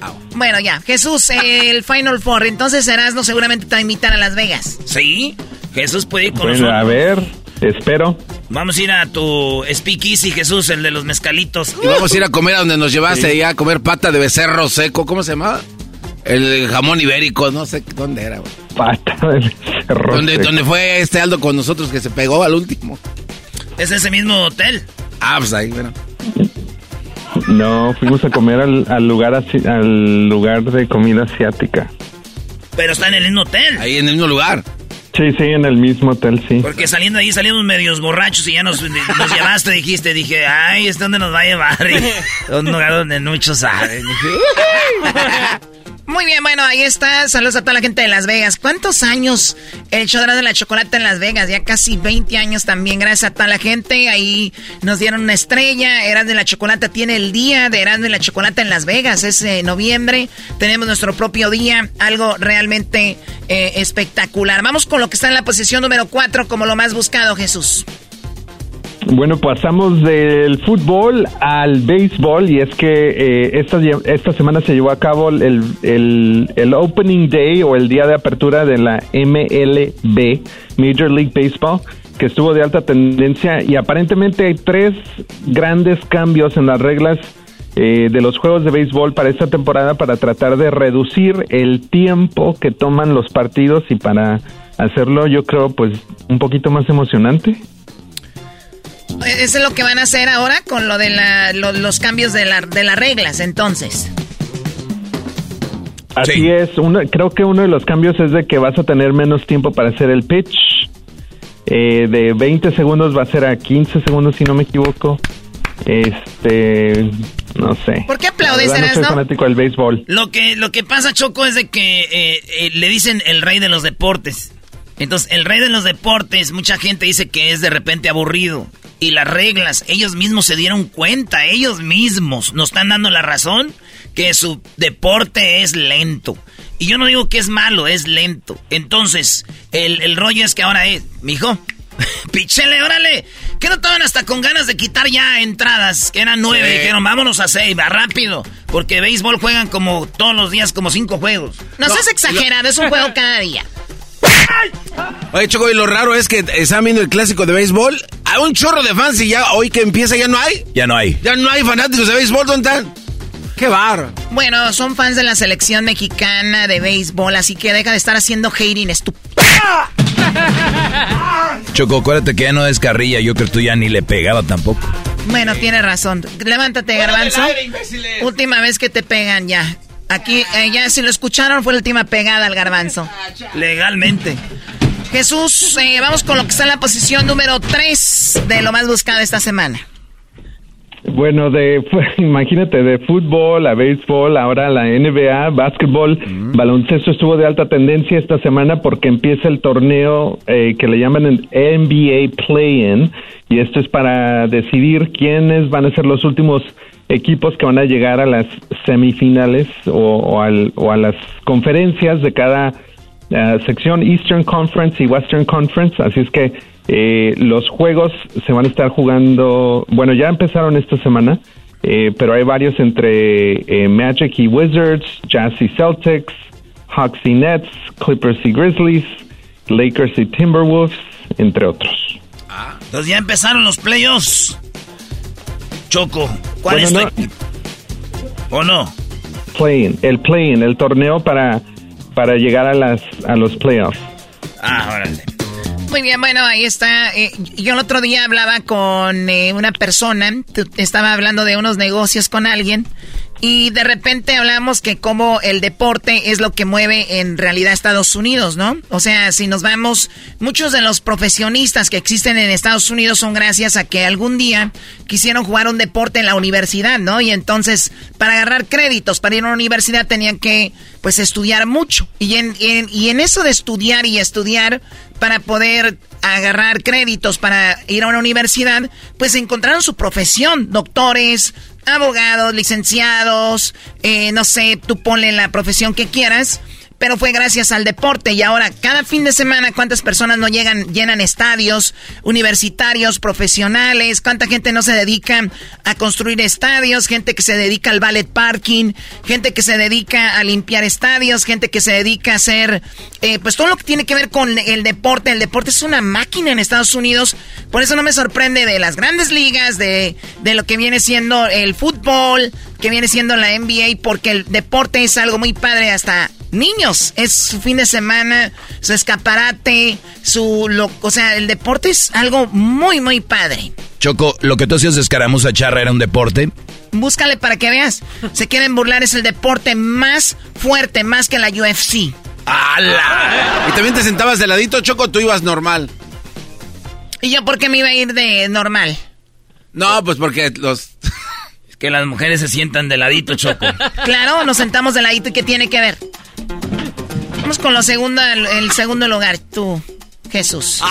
Ah, bueno, ya. Jesús, el Final Four. Entonces no seguramente te va a invitar a Las Vegas.
Sí. Jesús puede ir con
bueno, A ver, espero.
Vamos a ir a tu Speakeasy, Jesús, el de los mezcalitos.
Y vamos a ir a comer a donde nos llevaste sí. a comer pata de becerro seco. ¿Cómo se llamaba? El jamón ibérico, no sé dónde era,
Pata de becerro
¿Dónde, ¿Dónde fue este Aldo con nosotros que se pegó al último?
Es ese mismo hotel.
Ah, pues ahí, bueno.
No, fuimos a comer al, lugar al lugar de comida asiática.
Pero está en el mismo hotel.
Ahí en el mismo lugar.
Sí, sí, en el mismo hotel, sí.
Porque saliendo ahí salimos medios borrachos y ya nos, nos llevaste, dijiste, dije, ay, ¿es donde nos va a llevar? un lugar donde muchos saben.
Muy bien, bueno, ahí está. Saludos a toda la gente de Las Vegas. ¿Cuántos años el show de la chocolate en Las Vegas? Ya casi 20 años también, gracias a toda la gente. Ahí nos dieron una estrella. Eran de la Chocolate tiene el día de Eran de la Chocolate en Las Vegas. Es noviembre. Tenemos nuestro propio día. Algo realmente eh, espectacular. Vamos con lo que está en la posición número 4 como lo más buscado, Jesús.
Bueno, pasamos del fútbol al béisbol y es que eh, esta, esta semana se llevó a cabo el, el, el, Opening Day o el día de apertura de la MLB, Major League Baseball, que estuvo de alta tendencia y aparentemente hay tres grandes cambios en las reglas eh, de los juegos de béisbol para esta temporada para tratar de reducir el tiempo que toman los partidos y para hacerlo yo creo pues un poquito más emocionante.
Eso es lo que van a hacer ahora con lo de los cambios de, la, de las reglas, entonces.
Así es, uno, creo que uno de los cambios es de que vas a tener menos tiempo para hacer el pitch. Eh, de 20 segundos va a ser a 15 segundos, si no me equivoco. Este, no sé.
¿Por qué aplaudes,
La verdad, No soy fanático del béisbol.
Lo que, lo que pasa, Choco, es de que eh, eh, le dicen el rey de los deportes. Entonces, el rey de los deportes, mucha gente dice que es de repente aburrido. Y las reglas, ellos mismos se dieron cuenta, ellos mismos nos están dando la razón que su deporte es lento. Y yo no digo que es malo, es lento. Entonces, el, el rollo es que ahora es, mijo, pichele, órale. Que no estaban hasta con ganas de quitar ya entradas, que eran nueve.
Sí.
Dijeron, vámonos a seis, va rápido. Porque béisbol juegan como todos los días, como cinco juegos. No, seas exagerado, es un juego cada día.
Oye, Choco, y lo raro es que están viendo el clásico de béisbol. Un chorro de fans y ya hoy que empieza ya no hay.
Ya no hay.
Ya no hay fanáticos de béisbol, ¿dónde están? Qué bar.
Bueno, son fans de la selección mexicana de béisbol, así que deja de estar haciendo hating estúpido.
Choco, acuérdate que ya no es carrilla. Yo creo que tú ya ni le pegaba tampoco.
Bueno, tiene razón. Levántate, Garbanzo. Última vez que te pegan ya. Aquí, eh, ya si lo escucharon, fue la última pegada al Garbanzo. Legalmente. Jesús, eh, vamos con lo que está en la posición número 3 de lo más buscado esta semana.
Bueno, de imagínate de fútbol a béisbol, ahora la NBA, básquetbol, baloncesto estuvo de alta tendencia esta semana porque empieza el torneo eh, que le llaman el NBA Play-in y esto es para decidir quiénes van a ser los últimos equipos que van a llegar a las semifinales o, o al- o a las conferencias de cada sección Eastern Conference y Western Conference, así es que eh, los juegos se van a estar jugando, bueno, ya empezaron esta semana, eh, pero hay varios entre eh, Magic y Wizards, Jazz y Celtics, Hawks y Nets, Clippers y Grizzlies, Lakers y Timberwolves, entre otros.
Entonces ya empezaron los playoffs. Choco, ¿cuál
Bueno,
es
no.
¿O no?
Play-in, el play-in, el torneo para, para llegar a, las, a los playoffs.
Ah, órale. Muy bien, bueno, ahí está. Eh, yo el otro día hablaba con eh, una persona, tu- estaba hablando de unos negocios con alguien y de repente hablamos que como el deporte es lo que mueve en realidad Estados Unidos, ¿no? O sea, si nos vamos, muchos de los profesionistas que existen en Estados Unidos son gracias a que algún día quisieron jugar un deporte en la universidad, ¿no? Y entonces, para agarrar créditos para ir a una universidad tenían que, pues, estudiar mucho. Y en, y en eso de estudiar y estudiar para poder agarrar créditos para ir a una universidad, pues encontraron su profesión, doctores, abogados, licenciados, eh, no sé, tú ponle la profesión que quieras, pero fue gracias al deporte. Y ahora cada fin de semana cuántas personas no llegan, llenan estadios universitarios, profesionales, cuánta gente no se dedica a construir estadios, gente que se dedica al ballet parking, gente que se dedica a limpiar estadios, gente que se dedica a hacer, eh, pues todo lo que tiene que ver con el deporte. El deporte es una máquina en Estados Unidos, por eso no me sorprende de las grandes ligas, de, de lo que viene siendo el fútbol, que viene siendo la NBA, porque el deporte es algo muy padre hasta niños. Es su fin de semana, su escaparate, su... Lo, o sea, el deporte es algo muy, muy padre.
Choco, lo que tú hacías de escaramuza charra era un deporte.
Búscale para que veas. Se quieren burlar, es el deporte más fuerte, más que la UFC.
¡Hala! Y también te sentabas de ladito, Choco, tú ibas normal.
¿Y yo por qué me iba a ir de normal?
No, pues porque los...
Es que las mujeres se sientan de ladito, Choco. Claro, nos sentamos de ladito y ¿qué tiene que ver? Vamos con lo segundo, el, el segundo lugar, tú, Jesús.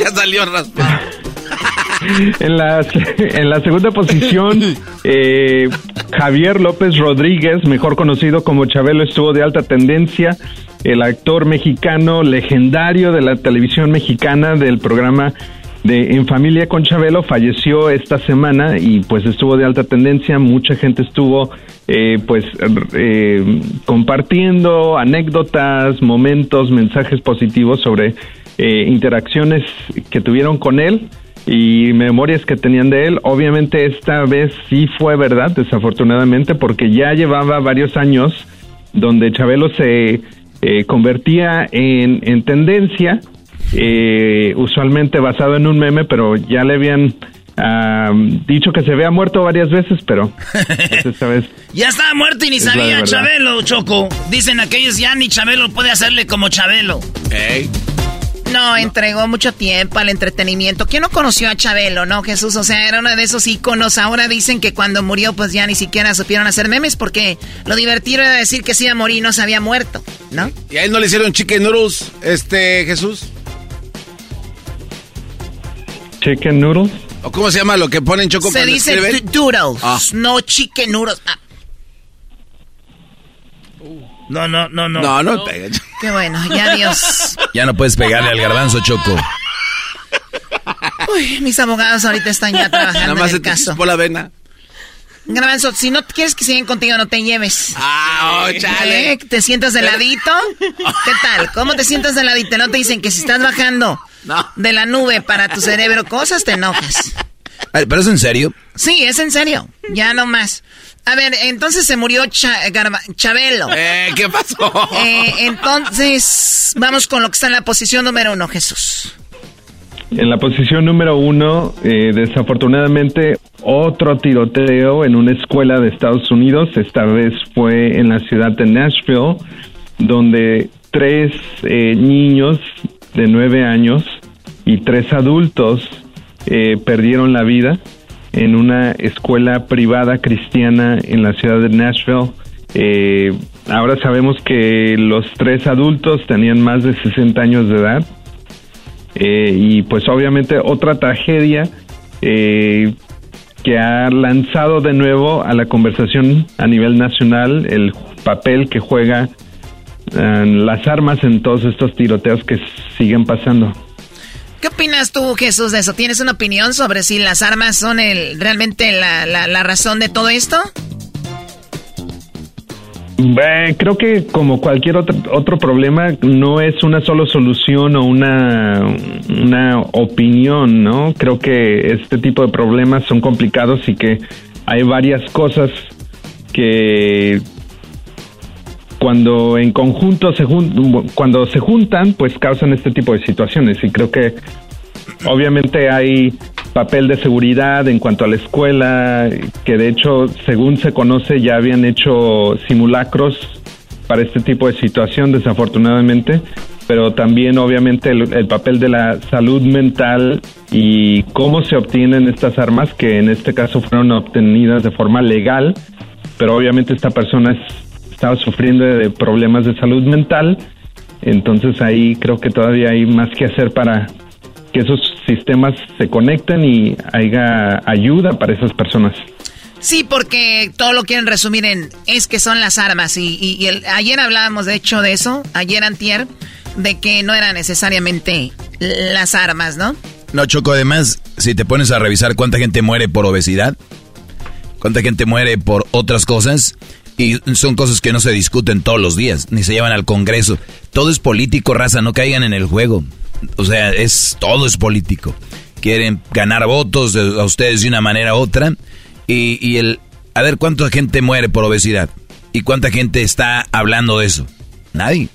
ya salió raspado.
En la, en la segunda posición, eh, Javier López Rodríguez, mejor conocido como Chabelo, estuvo de alta tendencia. El actor mexicano legendario de la televisión mexicana del programa de En Familia con Chabelo falleció esta semana y pues estuvo de alta tendencia. Mucha gente estuvo eh, pues eh, compartiendo anécdotas, momentos, mensajes positivos sobre eh, interacciones que tuvieron con él y memorias que tenían de él. Obviamente esta vez sí fue verdad, desafortunadamente, porque ya llevaba varios años donde Chabelo se eh, convertía en, en tendencia, eh, usualmente basado en un meme, pero ya le habían ha dicho que se había muerto varias veces, pero pues, esta vez...
Ya estaba muerto y ni
Es
sabía. Chabelo, Choco. Dicen aquellos ya ni Chabelo puede hacerle como Chabelo.
No, entregó mucho tiempo al entretenimiento. ¿Quién no conoció a Chabelo, no, Jesús? O sea, era uno de esos íconos. Ahora dicen que cuando murió, pues ya ni siquiera supieron hacer memes porque lo divertido era decir que se iba a morir y no se había muerto, ¿no?
¿Y a él no le hicieron chicken noodles, este, Jesús?
Chicken noodles.
¿O cómo se llama lo que ponen choco
Se dice doodles,
Ah.
no chicken noodles. Ah,
No, no, no, no.
No, no pega.
qué bueno, ya Dios.
Ya no puedes pegarle al garbanzo, Choco.
Uy, mis abogados ahorita están ya trabajando
Nada más
en
se
el
te
caso.
chispó la vena.
Garbanzo, si no quieres que sigan contigo, no te lleves.
Ah, oh, chale.
¿Eh? ¿Te sientas de ladito? ¿Qué tal? ¿Cómo te sientas de ladito? No te dicen que si estás bajando de la nube para tu cerebro cosas, te enojas.
¿Pero es en serio?
Sí, es en serio. Ya no más. A ver, entonces se murió Cha- Garba- Chabelo.
Eh, ¿qué pasó?
Eh, entonces, vamos con lo que está en la posición número uno, Jesús.
En la posición número uno, eh, desafortunadamente, otro tiroteo en una escuela de Estados Unidos. Esta vez fue en la ciudad de Nashville, donde tres eh, niños de nueve años y tres adultos eh, perdieron la vida en una escuela privada cristiana en la ciudad de Nashville. Eh, ahora sabemos que los tres adultos tenían más de 60 años de edad. Eh, y pues obviamente otra tragedia que ha lanzado de nuevo a la conversación a nivel nacional el papel que juega las armas en todos estos tiroteos que siguen pasando.
¿Qué opinas tú, Jesús, de eso? ¿Tienes una opinión sobre si las armas son el, realmente la, la- la razón de todo esto?
Eh, creo que como cualquier otro, otro problema, no es una solo solución o una, una opinión, ¿no? Creo que este tipo de problemas son complicados y que hay varias cosas que cuando en conjunto se jun- cuando se juntan, pues causan este tipo de situaciones. Y creo que obviamente hay papel de seguridad en cuanto a la escuela, que de hecho, según se conoce, ya habían hecho simulacros para este tipo de situación, desafortunadamente, pero también obviamente el, el papel de la salud mental y cómo se obtienen estas armas, que en este caso fueron obtenidas de forma legal, pero obviamente esta persona es- estaba sufriendo de problemas de salud mental, entonces ahí creo que todavía hay más que hacer para que esos sistemas se conecten y haya ayuda para esas personas.
Sí, porque todo lo quieren resumir en es que son las armas. Y, y- y el- ayer hablábamos, de hecho, de eso, ayer antier, de que no eran necesariamente las armas, ¿no?
No, Choco, además, si te pones a revisar cuánta gente muere por obesidad, cuánta gente muere por otras cosas, y son cosas que no se discuten todos los días, ni se llevan al Congreso. Todo es político, raza, no caigan en el juego. O sea, es todo es político. Quieren ganar votos a ustedes de una manera u otra. Y, y el, a ver, ¿cuánta gente muere por obesidad? ¿Y cuánta gente está hablando de eso? Nadie.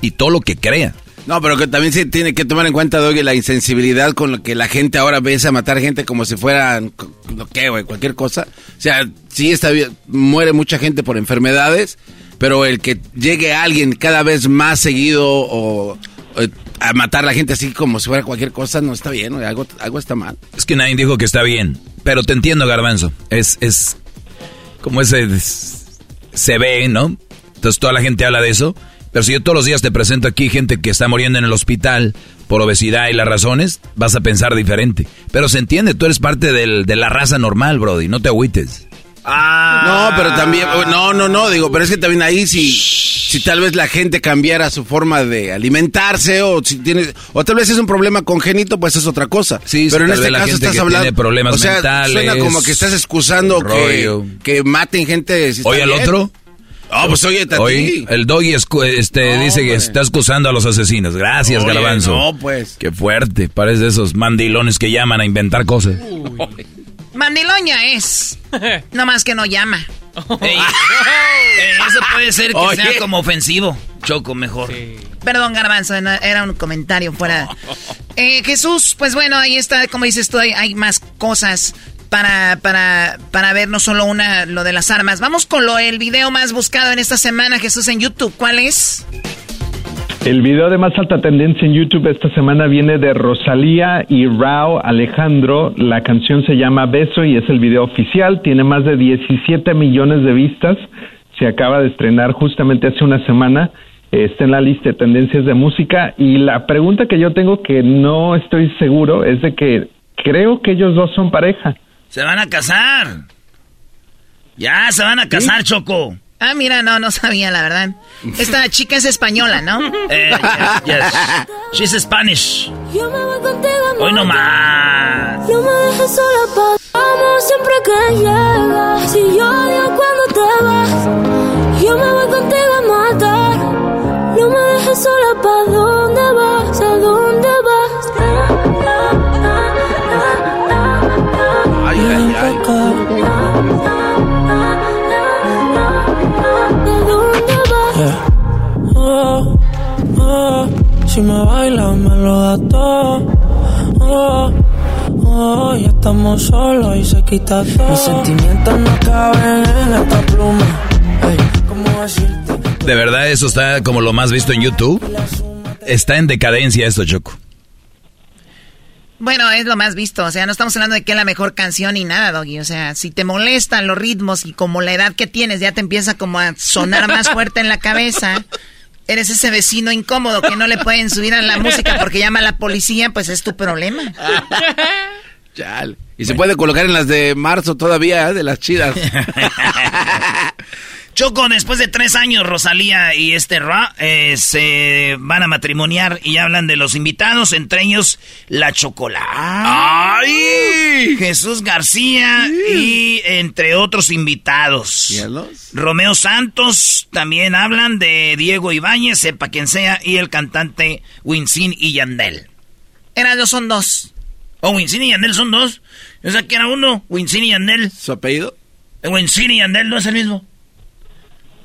Y todo lo que crea.
No, pero que también se tiene que tomar en cuenta, Doggy, la insensibilidad con lo que la gente ahora ve a matar gente como si fueran, no qué, güey, cualquier cosa. O sea, sí está bien, muere mucha gente por enfermedades, pero el que llegue alguien cada vez más seguido o, a matar a la gente así como si fuera cualquier cosa, no está bien, güey, algo, algo está mal.
Es que nadie dijo que está bien. Pero te entiendo, Garbanzo. Es, es como ese es- se ve, ¿no? Entonces toda la gente habla de eso. Pero si yo todos los días te presento aquí gente que está muriendo en el hospital por obesidad y las razones, vas a pensar diferente. Pero se entiende, tú eres parte del- de la raza normal, Brody. No te agüites.
No, pero también, no, no, no, digo, pero es que también ahí si, si tal vez la gente cambiara su forma de alimentarse o si tiene, o tal vez es un problema congénito, pues es otra cosa.
Sí,
pero en este
la
caso
gente
estás
que
hablando,
tiene problemas
o sea,
mentales,
suena como que estás excusando que, que maten gente. si
Oye al
bien.
otro.
Ah, pues oye, ti.
el doggy escu- este, dice que está excusando a los asesinos. Gracias,
Oye,
Garbanzo.
no, pues.
Qué fuerte. Parece de esos mandilones que llaman a inventar cosas.
Mandiloña es. No más que no llama.
Ey, eso puede ser que
Oye.
sea como ofensivo. Choco, mejor.
Perdón, Garbanzo, era un comentario fuera.
Eh, Jesús, pues bueno, ahí está, como dices tú, hay, más cosas para, para, para ver no solo una, lo de las armas. Vamos con lo, el video más buscado en esta semana, Jesús, en YouTube. ¿Cuál es?
El video de más alta tendencia en YouTube esta semana viene de Rosalía y Rao Alejandro. La canción se llama Beso y es el video oficial. Tiene más de 17 millones de vistas. Se acaba de estrenar justamente hace una semana. Está en la lista de tendencias de música. Y la pregunta que yo tengo que no estoy seguro es de que creo que ellos dos son pareja.
Se van a casar. Ya, se van a casar, Choco.
Ah, mira, no, no sabía, la verdad. Esta chica es española, ¿no?
Eh, yes, She's Spanish. Hoy no más.
No me dejes sola, pa' Vamos siempre que llegas. Si yo odio cuando te vas, yo me voy contigo a matar. No me dejes sola, ¿pa' dónde vas? ¿A dónde vas? Si me bailas me lo da todo. Oh, oh, ya estamos solos y se quita todo. Mis sentimientos no caben en esta pluma. Hey, ¿cómo decirte?
¿De verdad eso está como lo más visto en YouTube? Está en decadencia esto, Choco.
Bueno, es lo más visto. O sea, no estamos hablando de que es la mejor canción ni nada, Doggy. O sea, si te molestan los ritmos y como la edad que tienes ya te empieza como a sonar más fuerte en la cabeza, eres ese vecino incómodo que no le pueden subir a la música porque llama a la policía, pues es tu problema.
Chal. Y se puede colocar en las de marzo todavía, ¿eh? de las chidas.
Choco, después de tres años, Rosalía y este Ra eh, se van a matrimoniar y hablan de los invitados, entre ellos la Chocolata.
¡Ay!
Jesús García y entre otros invitados. Romeo Santos también hablan de Diego Ibáñez, sepa quien sea, y el cantante Winsin y Yandel.
Eran dos, son dos.
¿O Winsin y Yandel son dos? O sea, que era uno, Winsin y Yandel.
¿Su apellido?
Winsin y Yandel no es el mismo.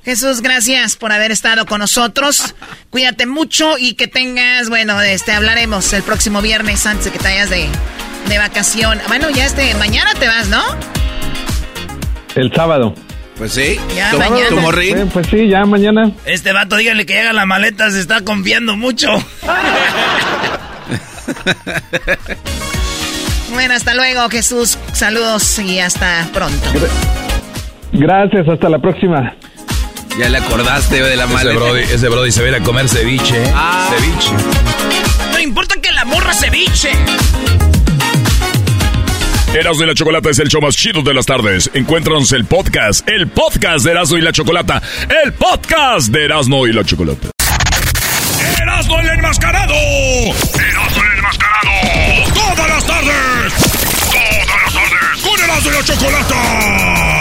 Jesús, gracias por haber estado con nosotros. Cuídate mucho y que tengas, bueno, este hablaremos el próximo viernes antes de que te vayas de, de vacación. Bueno, ya este, mañana te vas, ¿no?
El sábado.
Pues sí.
Ya,
¿Tu,
mañana.
tu?
Eh, pues sí, ya mañana.
Este vato, dígale que llega la maleta, se está confiando mucho.
Bueno, hasta luego, Jesús. Saludos y hasta pronto.
Gracias, hasta la próxima.
Ya le acordaste de la
Ese
maleta.
brody, ese brody se va a ir a comer ceviche. ¿eh?
Ah.
Ceviche.
No importa que la morra ceviche.
Erasmo y la Chocolata es el show más chido de las tardes. Encuéntranos el podcast, el podcast de Erasmo y la Chocolata, el podcast de Erasmo y la Chocolata. ¡Erasmo el enmascarado! ¡Erasmo el enmascarado! ¡Todas las tardes! ¡Todas las tardes! ¡Con Erasmo y la Chocolata!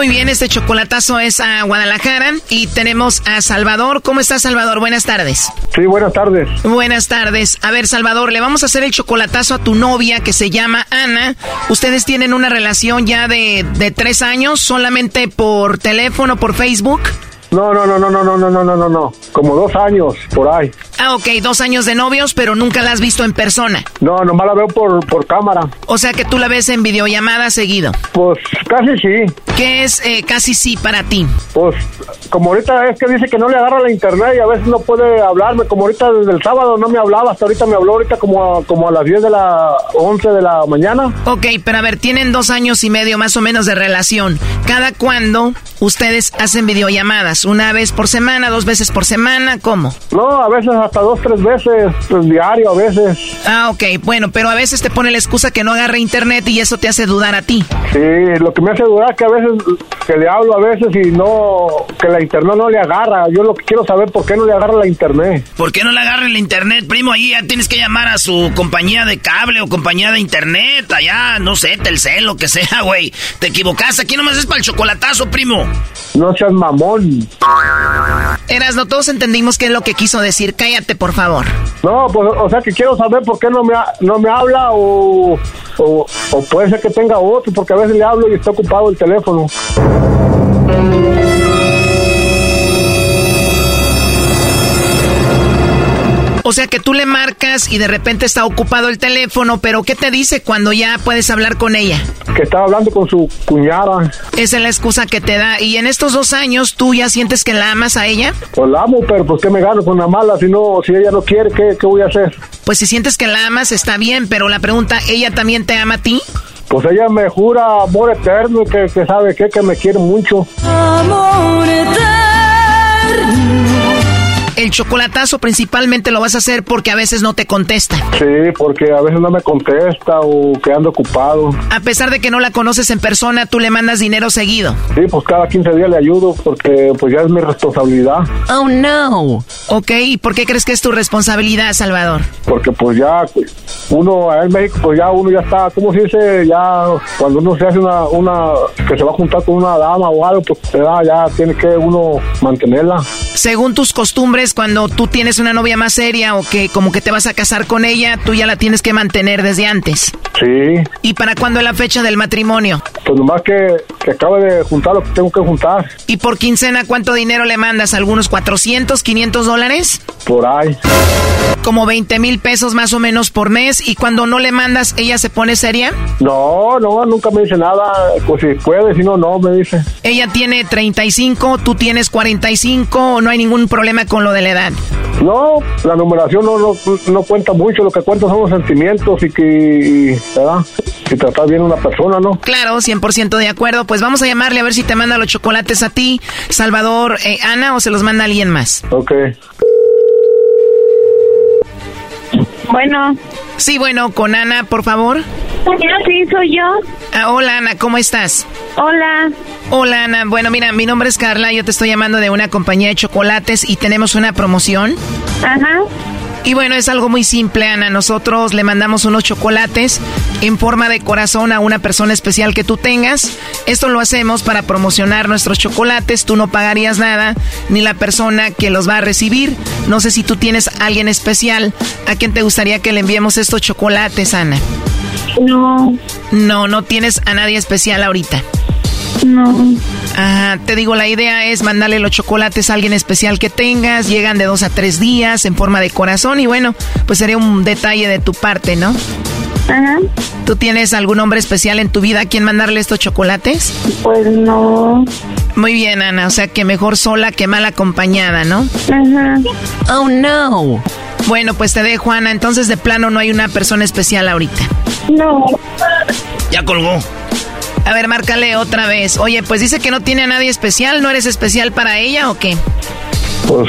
Muy bien, este chocolatazo es a Guadalajara y tenemos a Salvador. ¿Cómo está Salvador? Buenas tardes.
Sí, buenas tardes.
Buenas tardes. A ver, Salvador, le vamos a hacer el chocolatazo a tu novia que se llama Ana. Ustedes tienen una relación ya de, de tres años, solamente por teléfono, por Facebook.
No, no, no, no, no, no, no, no, no, no, no. Como dos años, por ahí.
Ah, ok, dos años de novios, pero nunca la has visto en persona.
No, nomás la veo por, por cámara.
O sea que tú la ves en videollamada seguido.
Pues casi sí.
¿Qué es eh, casi sí para ti?
Pues como ahorita es que dice que no le agarra la internet y a veces no puede hablarme. Como ahorita desde el sábado no me hablaba, hasta ahorita me habló ahorita como a, como a las 10 de la 11 de la mañana.
Ok, pero a ver, tienen dos años y medio más o menos de relación. ¿Cada cuándo ustedes hacen videollamadas? ¿Una vez por semana, dos veces por semana? ¿Cómo?
No, a veces hasta dos, tres veces, pues diario a veces.
Ah, ok, bueno, pero a veces te pone la excusa que no agarra internet y eso te hace dudar a ti.
Sí, lo que me hace dudar es que a veces que le hablo a veces y no, que la internet no le agarra. Yo lo que quiero saber por qué no le agarra la internet.
¿Por qué no le agarra el internet, primo? Ahí ya tienes que llamar a su compañía de cable o compañía de internet, allá, no sé, Telcel, lo que sea, güey. Te equivocaste, aquí nomás es para el chocolatazo, primo.
No seas mamón.
Eras, no todos entendimos qué es lo que quiso decir. Cállate, por favor.
No, pues, o sea que quiero saber por qué no me, no me habla o, o puede ser que tenga otro, porque a veces le hablo y está ocupado el teléfono.
O sea que tú le marcas y de repente está ocupado el teléfono, pero ¿qué te dice cuando ya puedes hablar con ella?
Que estaba hablando con su cuñada.
Esa es la excusa que te da. Y en estos dos años, ¿tú ya sientes que la amas a ella?
Pues la amo, pero pues qué me gano con la mala, si no, si ella no quiere, ¿qué, qué voy a hacer?
Pues si sientes que la amas, está bien, pero la pregunta, ¿ella también te ama a ti?
Pues ella me jura amor eterno, que, que sabe qué, que me quiere mucho.
Amor
El chocolatazo principalmente lo vas a hacer porque a veces no te contesta.
Sí, porque a veces no me contesta o que ando ocupado.
A pesar de que no la conoces en persona, tú le mandas dinero seguido.
Sí, pues cada 15 días le ayudo porque pues ya es mi responsabilidad.
Oh no. Ok, ¿y por qué crees que es tu responsabilidad, Salvador?
Porque pues ya pues, uno en México pues ya uno ya está, ¿cómo se dice? Ya cuando uno se hace una, una que se va a juntar con una dama o algo, pues ya, ya tiene que uno mantenerla.
Según tus costumbres, cuando tú tienes una novia más seria o que como que te vas a casar con ella, tú ya la tienes que mantener desde antes.
Sí,
¿Y para cuándo es la fecha del matrimonio?
pues nomás que, que acabe de juntar lo que tengo que juntar
¿Y por quincena cuánto dinero le mandas? ¿Algunos 400, 500 dólares?
por ahí.
Como 20 mil pesos más o menos por mes. ¿Y cuando no le mandas, ella se pone seria?
No, no, nunca me dice nada. Pues si puede, si no, no, me dice.
Ella tiene 35, tú tienes 45, o no hay ningún problema con lo de la edad.
No, la numeración no, no, no cuenta mucho, lo que cuenta son los sentimientos y que, y, ¿verdad? Si tratar bien a una persona, ¿no?
Claro, 100% de acuerdo. Pues vamos a llamarle a ver si te manda los chocolates a ti, Salvador, eh, Ana, o se los manda alguien más.
Ok.
Bueno. Sí, bueno, con Ana, por favor.
Sí, soy yo.
Ah, hola, Ana, ¿cómo estás?
Hola.
Hola, Ana. Bueno, mira, mi nombre es Carla, yo te estoy llamando de una compañía de chocolates y tenemos una promoción.
Ajá.
Y bueno, es algo muy simple, Ana. Nosotros le mandamos unos chocolates en forma de corazón a una persona especial que tú tengas. Esto lo hacemos para promocionar nuestros chocolates. Tú no pagarías nada, ni la persona que los va a recibir. No sé si tú tienes a alguien especial a quien te gustaría que le enviemos estos chocolates, Ana.
No.
No, no tienes a nadie especial ahorita.
No.
Ajá, te digo, la idea es mandarle los chocolates a alguien especial que tengas, llegan de dos a tres días en forma de corazón y bueno, pues sería un detalle de tu parte, ¿no?
Ajá.
¿Tú tienes algún hombre especial en tu vida a quien mandarle estos chocolates?
Pues no.
Muy bien, Ana, o sea que mejor sola que mal acompañada, ¿no?
Ajá.
Oh, no. Bueno, pues te dejo, Ana, entonces de plano no hay una persona especial ahorita.
No.
Ya colgó.
A ver, márcale otra vez. Oye, pues dice que no tiene a nadie especial, ¿no eres especial para ella o qué?
Pues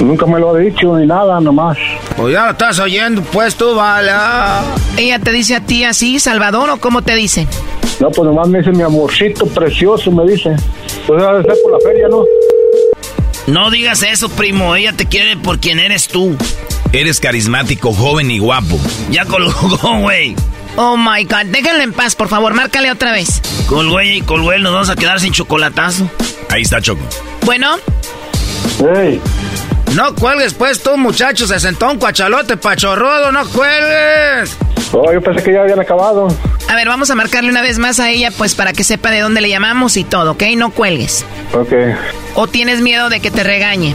nunca me lo ha dicho ni nada, nomás.
Pues ya lo estás oyendo, pues tú, vale.
¿Ella te dice a ti así, Salvador, o cómo te dice?
No, pues nomás me dice mi amorcito precioso, me dice. Pues debe ser por la feria, ¿no?
No digas eso, primo. Ella te quiere por quien eres tú.
Eres carismático, joven y guapo.
Ya colgó, güey.
Oh my god, déjenlo en paz, por favor, márcale otra vez.
Colgó ella y colgó él. Nos vamos a quedar sin chocolatazo.
Ahí está Choco.
Bueno,
Hey.
No cuelgues, pues tú, muchacho. Se sentó un cuachalote pachorrudo. No cuelgues.
Oh, yo pensé que ya habían acabado.
a ver, vamos a marcarle una vez más a ella, pues para que sepa de dónde le llamamos y todo, ¿ok? No cuelgues.
Ok.
¿O tienes miedo de que te regañe?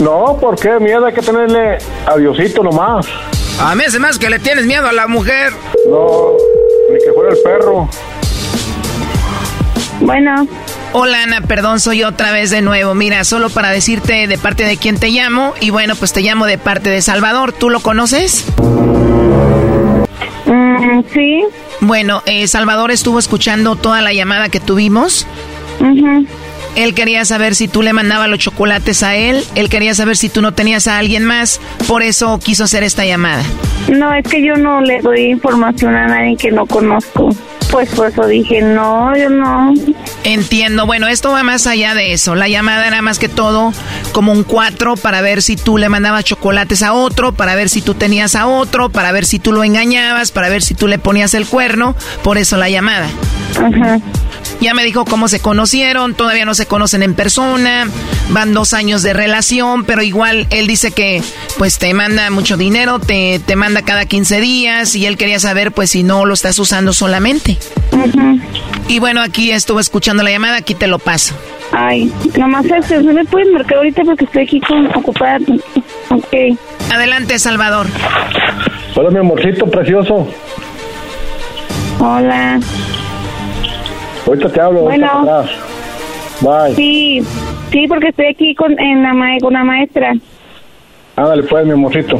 No, ¿por qué? Miedo hay que tenerle a Diosito nomás.
A mí es más que le tienes miedo a la mujer.
No, ni que fuera el perro.
Bueno.
Hola Ana, perdón, soy otra vez de nuevo. Mira, solo para decirte de parte de quién te llamo. Y bueno, pues te llamo de parte de Salvador. ¿Tú lo conoces?
Mm, sí.
Bueno, eh, Salvador estuvo escuchando toda la llamada que tuvimos. Él quería saber si tú le mandabas los chocolates a él. Él quería saber si tú no tenías a alguien más. Por eso quiso hacer esta llamada.
No, es que yo no le doy información a nadie que no conozco. Pues por eso dije, no, yo no.
Entiendo. Bueno, esto va más allá de eso. La llamada era más que todo como un cuatro para ver si tú le mandabas chocolates a otro, para ver si tú tenías a otro, para ver si tú lo engañabas, para ver si tú le ponías el cuerno. Por eso la llamada.
Ajá.
Ya me dijo cómo se conocieron, todavía no se conocen en persona, van dos años de relación, pero igual él dice que pues te manda mucho dinero, te, te manda cada 15 días y él quería saber pues si no lo estás usando solamente. Y bueno, aquí estuvo escuchando la llamada, aquí te lo paso.
Ay, nomás eso, no me puedes marcar ahorita porque estoy aquí con ocupada. Ok.
Adelante, Salvador.
Hola, mi amorcito precioso.
Hola.
Ahorita te hablo,
Bueno.
Bye.
Sí, sí, porque estoy aquí con, en la ma- con la maestra.
Ándale, pues, mi amorcito.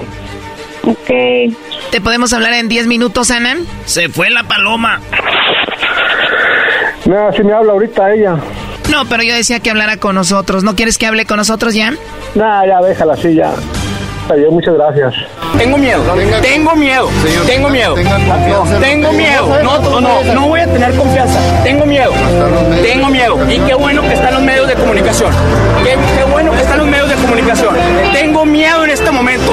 Ok.
¿Te podemos hablar en 10 minutos, Ana?
Se fue la paloma.
Mira, si me habla ahorita ella.
No, pero yo decía que hablara con nosotros. ¿No quieres que hable con nosotros ya?
Nah, ya déjala así, ya. Bien, muchas gracias.
Tengo miedo, tengo miedo, tengo miedo, no, tengo miedo, no, no, no, no voy a tener confianza, tengo miedo, tengo miedo. Y qué bueno que están los medios de comunicación, qué, qué bueno que están los medios de comunicación. Tengo miedo en este momento.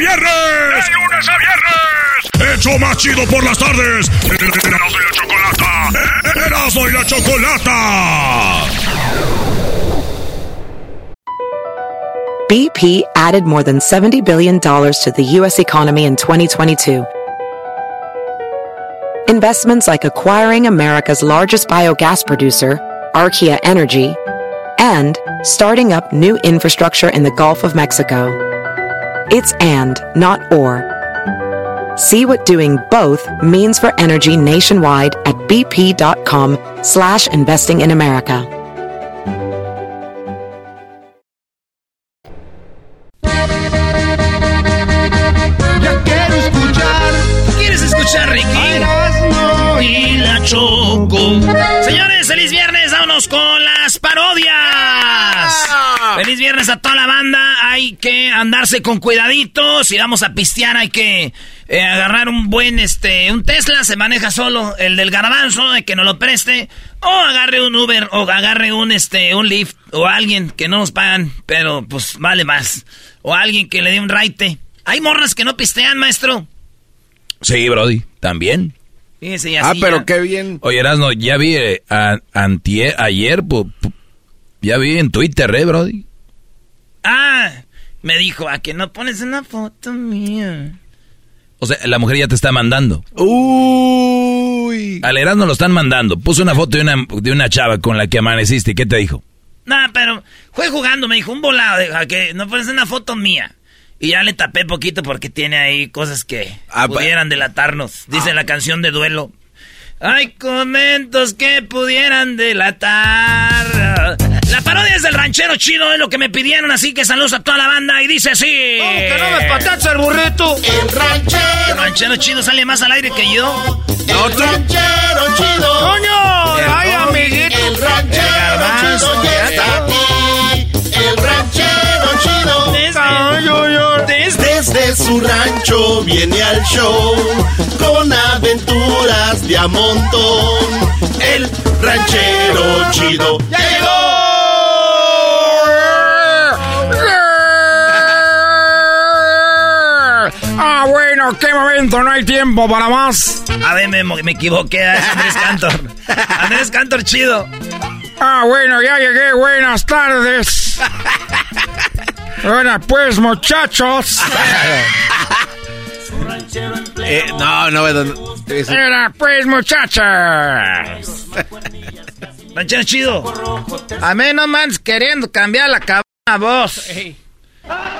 viernes! ¡De lunes a viernes! ¡Hecho más chido por las tardes! ¡Erasmo y la chocolata! ¡Erasmo y la chocolata!
BP added more than $70 billion to the U.S. economy in 2022. Investments like acquiring America's largest biogas producer, Archaea Energy, and starting up new infrastructure in the Gulf of Mexico. It's and, not or. See what doing both means for energy nationwide at bp.com slash investing in America.
Ya quiero escuchar. ¿Quieres escuchar, Ricky? Erasmo y la Choco. Vámonos con las parodias. Feliz viernes a toda la banda. Hay que andarse con cuidadito. Si vamos a pistear, hay que eh, agarrar un buen, este, un Tesla. Se maneja solo. El del garbanzo, de que no lo preste. O agarre un Uber, o agarre un, este, un Lyft. O alguien que no nos pagan, pero pues vale más. O alguien que le dé un raite. Hay morras que no pistean, maestro.
Sí, Brody, también.
Fíjese, y
Ah,
así
pero
ya.
qué bien.
Oye, Erasno, ya vi eh, a- antier- ayer, pu- pu- ya vi en Twitter, ¿eh, Brody?
Ah, me dijo, a que no pones una foto mía.
O sea, la mujer ya te está mandando.
Uy.
Al Erasno lo están mandando. Puso una foto de una, de una chava con la que amaneciste. ¿Y qué te dijo?
Nah, pero fue jugando, me dijo, un volado, a que no pones una foto mía. Y ya le tapé poquito porque tiene ahí cosas que
Ah,
pudieran delatarnos. Dice la canción de duelo. Hay comentos que pudieran delatar. La parodia es del ranchero chido, es lo que me pidieron, así que saludos a toda la banda y dice así.
que no me patacha el burrito?
El ranchero. El ranchero chido sale más al aire que yo.
El ranchero chido. ¡Coño!
El
¡Ay, amiguito!
el ranchero
El garbanzo
chido
ya
ya
está
está
aquí. El ranchero chido.
Desde-
su
su rancho viene al show con aventuras de a montón. El ranchero chido llegó.
Ah, bueno, qué momento, no hay tiempo para más.
A ver, me, me equivoqué, es Andrés Cantor. Andrés Cantor chido.
Ah, bueno, ya llegué, buenas tardes. Bueno, pues, muchachos.
Eh, no, no, no.
Era, pues, muchachos.
Ranchero chido.
A mí no mandes queriendo cambiar la cabana voz.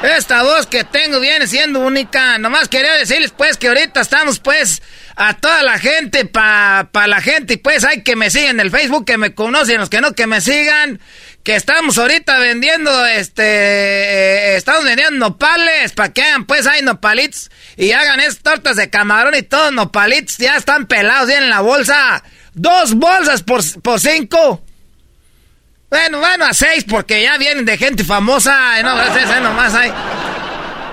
Esta voz que tengo viene siendo única. Nomás quería decirles pues que ahorita estamos pues a toda la gente, pa, pa la gente, y pues hay que me sigan en el Facebook, que me conocen, los que no, que me sigan. Que estamos ahorita vendiendo, este, eh, estamos vendiendo nopales, para que hagan pues hay nopalitos y hagan estas tortas de camarón y todos nopalitos, ya están pelados, ya en la bolsa. Dos bolsas por, por cinco. Bueno, bueno, a seis, porque ya vienen de gente famosa. y No, gracias, ahí nomás hay.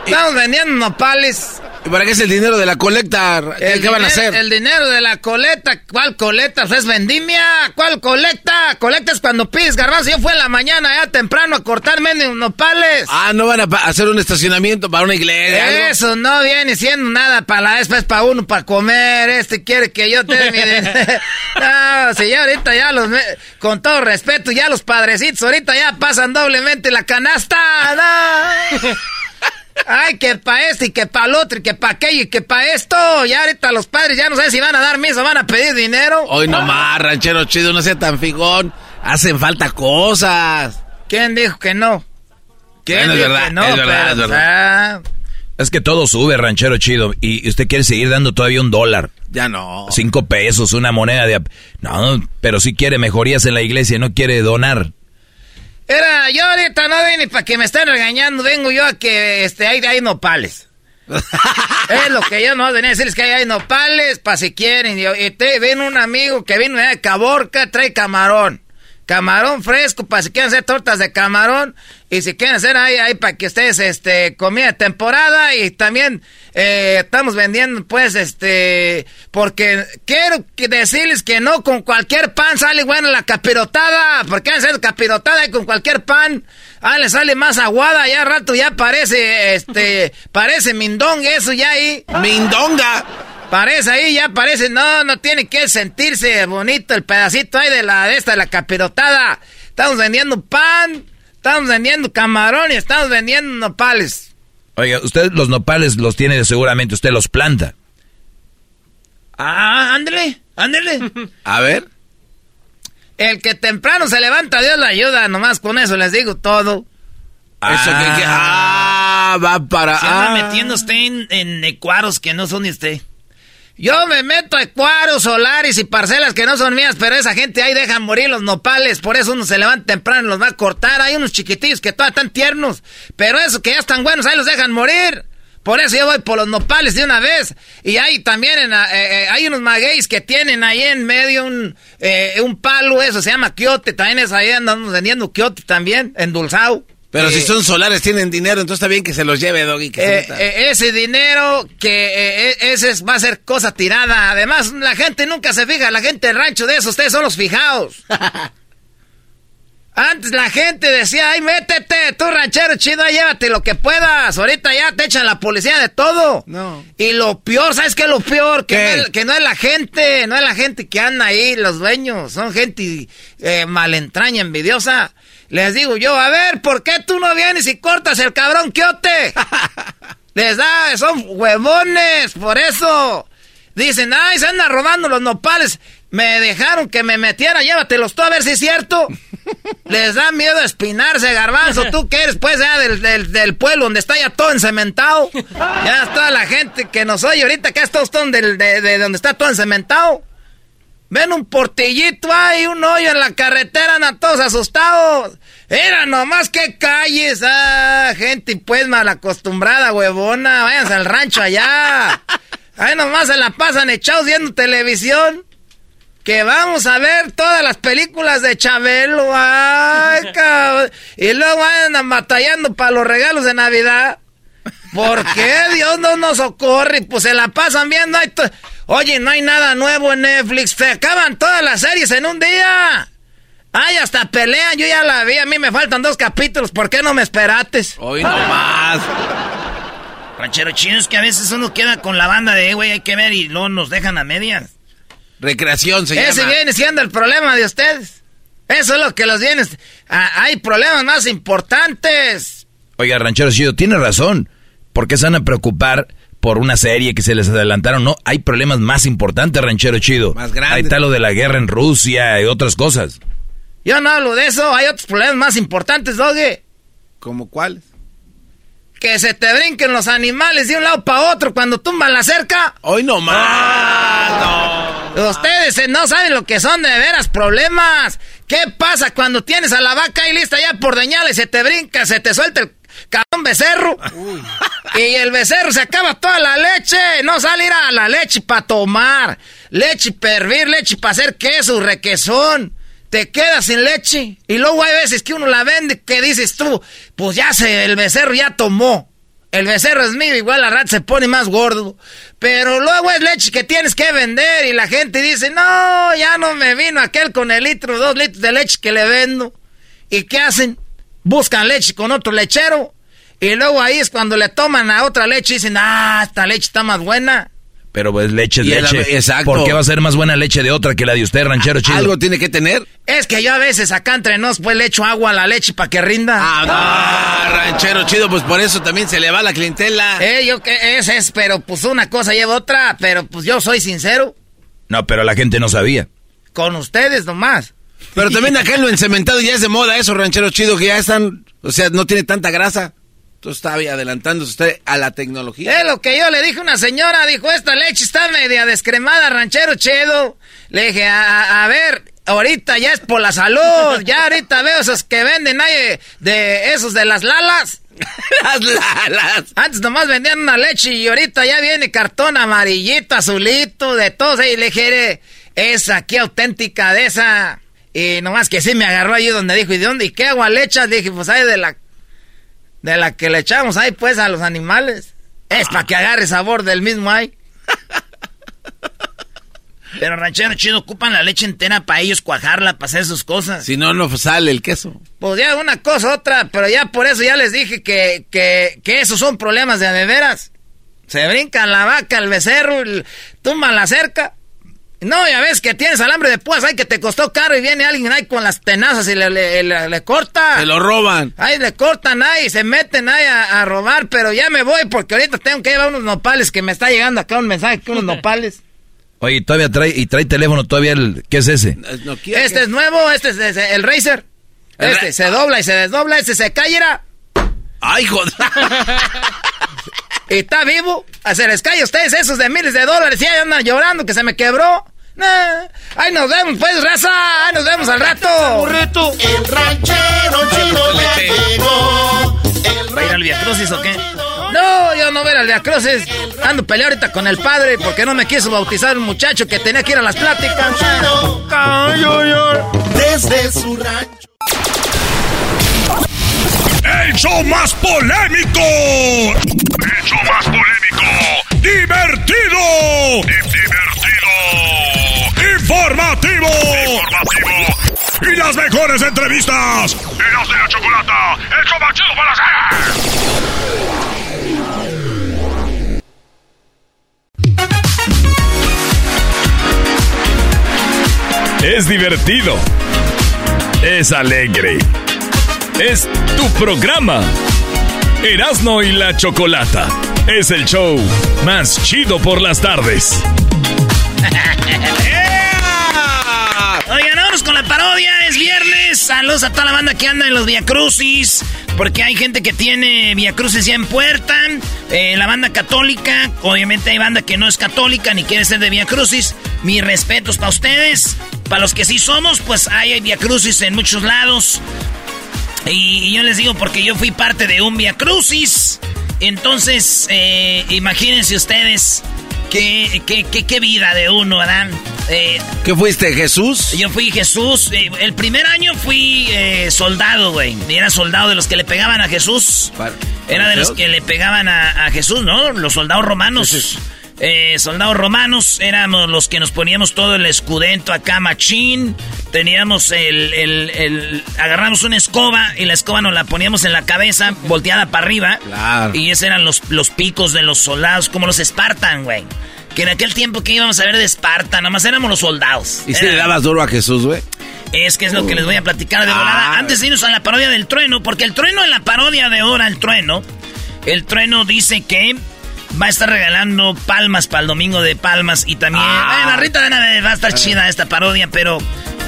Estamos vendiendo nopales.
¿Y para qué es el dinero de la colecta? ¿Qué,
El
qué van a hacer?
El dinero de la coleta. ¿Cuál coleta? ¿Es vendimia? ¿Cuál colecta? Colecta es cuando pides garbanzo. Yo fui en la mañana ya temprano a cortarme en nopales.
Ah, no van a hacer un estacionamiento para una iglesia. algo?
Eso no viene siendo nada para la después para uno para comer. Este quiere que yo te dé mi dinero. No, si ya ahorita ya los me- con todo respeto, ya los padrecitos ahorita ya pasan doblemente la canasta. No. Ay, que pa' este y que pa' el otro y que pa' aquello y que pa' esto. Ya ahorita los padres ya no saben si van a dar misa o van a pedir dinero.
Hoy nomás, ranchero chido, no sea tan figón. Hacen falta cosas.
¿Quién dijo que no? ¿Quién
Bueno, es
dijo
verdad,
que no?
es verdad,
Pero,
es verdad.
ah,
Es que todo sube, ranchero chido. Y usted quiere seguir dando todavía un dólar.
Ya no.
Cinco pesos, una moneda de... No, pero sí quiere mejorías en la iglesia, no quiere donar.
Era, yo ahorita no vine para que me estén regañando, vengo yo a que este, hay, hay nopales. es lo que yo no venía a decirles que hay, hay nopales para si quieren. Y, y te, ven un amigo que vino de Caborca, trae camarón. Camarón fresco para si quieren hacer tortas de camarón. Y si quieren hacer ahí, ahí para que ustedes, este, comida de temporada. Y también eh, estamos vendiendo, pues, este, porque quiero decirles que no con cualquier pan sale bueno la capirotada. Porque hacer capirotada y con cualquier pan, ah, le sale más aguada. Ya rato ya parece, este, parece mindonga eso ya ahí.
Mindonga.
Parece ahí, ya parece, no, no tiene que sentirse bonito el pedacito ahí de la, de esta, de la capirotada. Estamos vendiendo pan, estamos vendiendo camarón y estamos vendiendo nopales.
Oiga, usted los nopales los tiene seguramente, usted los planta.
Ah, ándele, ándele.
A ver.
El que temprano se levanta, Dios le ayuda, nomás con eso les digo todo.
Eso que, que- ah, va para.
Se anda
ah.
metiendo usted en, en que no son de usted.
Yo me meto a cuaros, solares y parcelas que no son mías, pero esa gente ahí dejan morir los nopales, por eso uno se levanta temprano y los va a cortar. Hay unos chiquitillos que todavía están tiernos, pero esos que ya están buenos, ahí los dejan morir. Por eso yo voy por los nopales de una vez. Y hay también, eh, eh, hay unos magueyes que tienen ahí en medio un, eh, un palo, eso se llama quiote, también es ahí andamos vendiendo quiote también, endulzado.
Pero si son solares, tienen dinero, entonces está bien que se los lleve, Doggy. que
eh, eh, ese dinero que eh, eh, ese es- va a ser cosa tirada. Además, la gente nunca se fija, la gente del rancho de eso, ustedes son los fijados. Antes la gente decía, ay, métete, tú ranchero chido, llévate lo que puedas. Ahorita ya te echan la policía de todo.
No.
Y lo peor, ¿sabes qué es lo peor? Que, no es, que no es la gente, no es la gente que anda ahí, los dueños. Son gente eh, malentraña, envidiosa. Les digo yo, a ver, ¿por qué tú no vienes y cortas el cabrón quiote? Les da, son huevones, por eso. Dicen, ay, se andan robando los nopales. Me dejaron que me metiera, llévatelos tú a ver si es cierto. Les da miedo espinarse, garbanzo. Tú que eres, pues, ya del, del, del pueblo donde está ya todo encementado. Ya está la gente que nos oye ahorita, que todos son del, de, de donde está todo encementado. Ven un portillito ahí, un hoyo en la carretera, andan todos asustados. Era nomás que calles, ah, gente pues mal acostumbrada, huevona. Váyanse al rancho allá. Ahí nomás se la pasan echados viendo televisión. Que vamos a ver todas las películas de Chabelo. Ay, cabrón. Y luego andan batallando para los regalos de Navidad. ¿Por qué Dios no nos socorre? Pues se la pasan viendo. Oye, no hay nada nuevo en Netflix. Se acaban todas las series en un día. Ay, hasta pelean. Yo ya la vi. A mí me faltan dos capítulos. ¿Por qué no me esperates?
Hoy no más.
Ranchero chido es que a veces uno queda con la banda de, güey, hay que ver y luego nos dejan a medias.
Recreación se
Ese viene siendo el problema de ustedes. Eso es lo que los viene. Ah, hay problemas más importantes.
Oiga, Ranchero Chido, tiene razón. ¿Por qué se van a preocupar por una serie que se les adelantaron? No, hay problemas más importantes, Ranchero Chido.
Más grandes.
Hay tal lo de la guerra en Rusia y otras cosas.
Yo no hablo de eso. Hay otros problemas más importantes, Doge.
¿Cómo cuáles?
Que se te brinquen los animales de un lado para otro cuando tumban la cerca.
Hoy no más.
no. Ustedes eh, no saben lo que son de veras problemas. ¿Qué pasa cuando tienes a la vaca ahí lista ya por dañarle? Se te brinca, se te suelta el cabrón becerro. Y el becerro se acaba toda la leche. No salir a la leche para tomar. Leche para hervir, leche para hacer queso, requesón te quedas sin leche. Y luego hay veces que uno la vende que dices tú, pues ya se, el becerro ya tomó. El becerro es mío, igual la rata se pone más gordo. Pero luego es leche que tienes que vender y la gente dice, no, ya no me vino aquel con el litro, dos litros de leche que le vendo. ¿Y qué hacen? Buscan leche con otro lechero. Y luego ahí es cuando le toman a otra leche y dicen, ah, esta leche está más buena.
Pero pues leche es leche. exacto. ¿Por qué va a ser más buena leche de otra que la de usted, ranchero chido?
Algo tiene que tener.
Es que yo a veces acá entre nos pues le echo agua a la leche para que rinda.
Ah, ranchero chido, pues por eso también se le va la clientela.
Eh, yo que es, es, pero pues una cosa lleva otra, pero pues yo soy sincero.
No, pero la gente no sabía.
Con ustedes nomás.
Pero también acá en lo encementado ya es de moda eso, ranchero chido, que ya están, o sea, no tiene tanta grasa. Entonces estaba adelantándose usted a la tecnología.
Es lo que yo le dije a una señora, dijo, esta leche está media descremada, ranchero chedo. Le dije, a, ver, ahorita ya es por la salud, ya ahorita veo esos que venden ahí de esos de las lalas.
las lalas.
Antes nomás vendían una leche y ahorita ya viene cartón amarillito, azulito, de todo. Y le dije, esa aquí auténtica de esa. Y nomás que sí me agarró ahí donde dijo, ¿y de dónde? ¿Y qué agua le echas? Dije, pues ahí de la de la que le echamos ahí pues a los animales. Es para que agarre sabor del mismo ahí. Pero ranchero chido, ocupan la leche entera para ellos cuajarla, para hacer sus cosas.
Si no, no sale el queso.
Pues ya una cosa, otra, pero ya por eso ya les dije que, que, que esos son problemas de veras. Se brincan la vaca, el becerro, tumban la cerca. No, ya ves que tienes alambre de púas, ay, que te costó caro y viene alguien ahí con las tenazas y le, le, corta.
Se lo roban.
Ahí le cortan ahí, se meten ahí a, robar, pero ya me voy porque ahorita tengo que llevar unos nopales que me está llegando acá un mensaje que unos nopales.
Oye, todavía trae, y trae teléfono todavía el, ¿qué es ese?
este es nuevo, este es, el Razer. Este se dobla y se desdobla, este se cae,
Ay, joder.
y está vivo. A se les cae a ustedes esos de miles de dólares y ahí andan llorando que se me quebró. Ay, nos vemos, pues, raza. Ay, nos vemos al rato.
El ranchero chido ya llegó.
¿Va a ir al Viacrucis o qué? No, yo no voy al Viacrucis. Ando peleando ahorita con el padre porque no me quiso bautizar un muchacho que tenía que ir a las pláticas.
Desde su rancho.
El show más polémico. El show más polémico. Divertido. Divertido. Informativo. Informativo. Y las mejores entrevistas. Eras de la chocolata. El show más chido para hacer. Es divertido. Es alegre es tu programa. Erasno y la Chocolata. Es el show más chido por las tardes.
Oigan, vamos con la parodia. Es viernes. Saludos a toda la banda que anda en los Via Crucis. Porque hay gente que tiene Via Crucis ya en puerta. Eh, la banda católica. Obviamente hay banda que no es católica ni quiere ser de Via Crucis. Mis respetos para ustedes. Para los que sí somos, pues hay Via Crucis en muchos lados. Y, yo les digo porque yo fui parte de un Via Crucis. Entonces, eh, imagínense ustedes qué, qué, qué, qué vida de uno, ¿verdad? Eh,
¿Qué fuiste, Jesús?
Yo fui Jesús. eh, el primer año fui soldado, güey. Era soldado de los que le pegaban a Jesús. Era de los que le pegaban a, a Jesús, ¿no? Los soldados romanos. Eh, soldados romanos éramos los que nos poníamos todo el escudento acá, machín. Teníamos el, el, el- Agarramos una escoba y la escoba nos la poníamos en la cabeza, volteada para arriba.
Claro.
Y esos eran los, los picos de los soldados, como los Spartan, güey. Que en aquel tiempo que íbamos a ver de Esparta, nomás éramos los soldados.
¿Y si le dabas duro a Jesús, güey?
es que es lo que les voy a platicar de volada.
Ah.
Antes de irnos a la parodia del trueno, porque el trueno en la parodia de Hora el Trueno, el trueno dice que va a estar regalando palmas para el domingo de palmas y también.
Ah.
Eh, la Rita de Navidad va a estar chida esta parodia, pero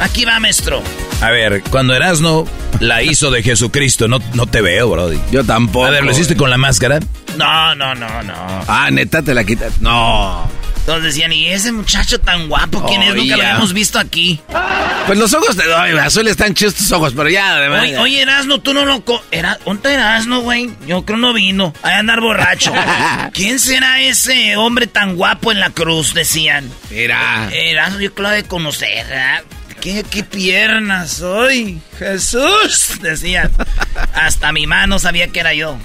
aquí va, maestro.
A ver, cuando Erasno la hizo de Jesucristo, no, no te veo, Brody.
Yo tampoco.
A ver, ¿lo hiciste con la máscara?
No, no, no, no.
Ah, neta, te la quitas. No.
Todos decían, ¿y ese muchacho tan guapo quién es? Nunca lo habíamos visto aquí.
Pues los ojos te doy, azul están chidos tus ojos, pero ya, además.
Oye, oye, Erasno, tú no lo... Co Era... ¿Dónde Erasno, güey? Yo creo no vino. A andar borracho. ¿Quién será ese hombre tan guapo en la cruz? Decían.
Mira.
Erasno, yo creo de conocer, ¿verdad? ¿Qué, qué piernas soy? Jesús, decían. Hasta mi mano sabía que era yo.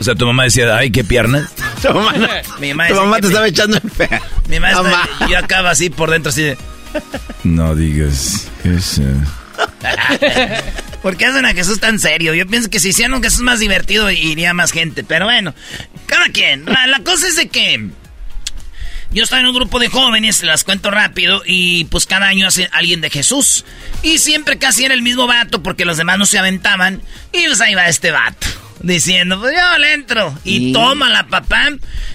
O sea, tu mamá decía, ay, qué piernas.
Tu mamá, no-
Mi mamá
tu mamá te estaba echando el fe.
Mi mamá yo acaba así por dentro, así de...
No digas eso.
¿Por qué hacen a Jesús tan serio? Yo pienso que si hicieran un Jesús más divertido iría más gente. Pero bueno, cada quien. La, la cosa es de que yo estaba en un grupo de jóvenes, las cuento rápido, y pues cada año hace alguien de Jesús. Y siempre casi era el mismo vato porque los demás no se aventaban. Y pues ahí va este vato. Diciendo, pues yo le entro. Y
Y-
toma la papá.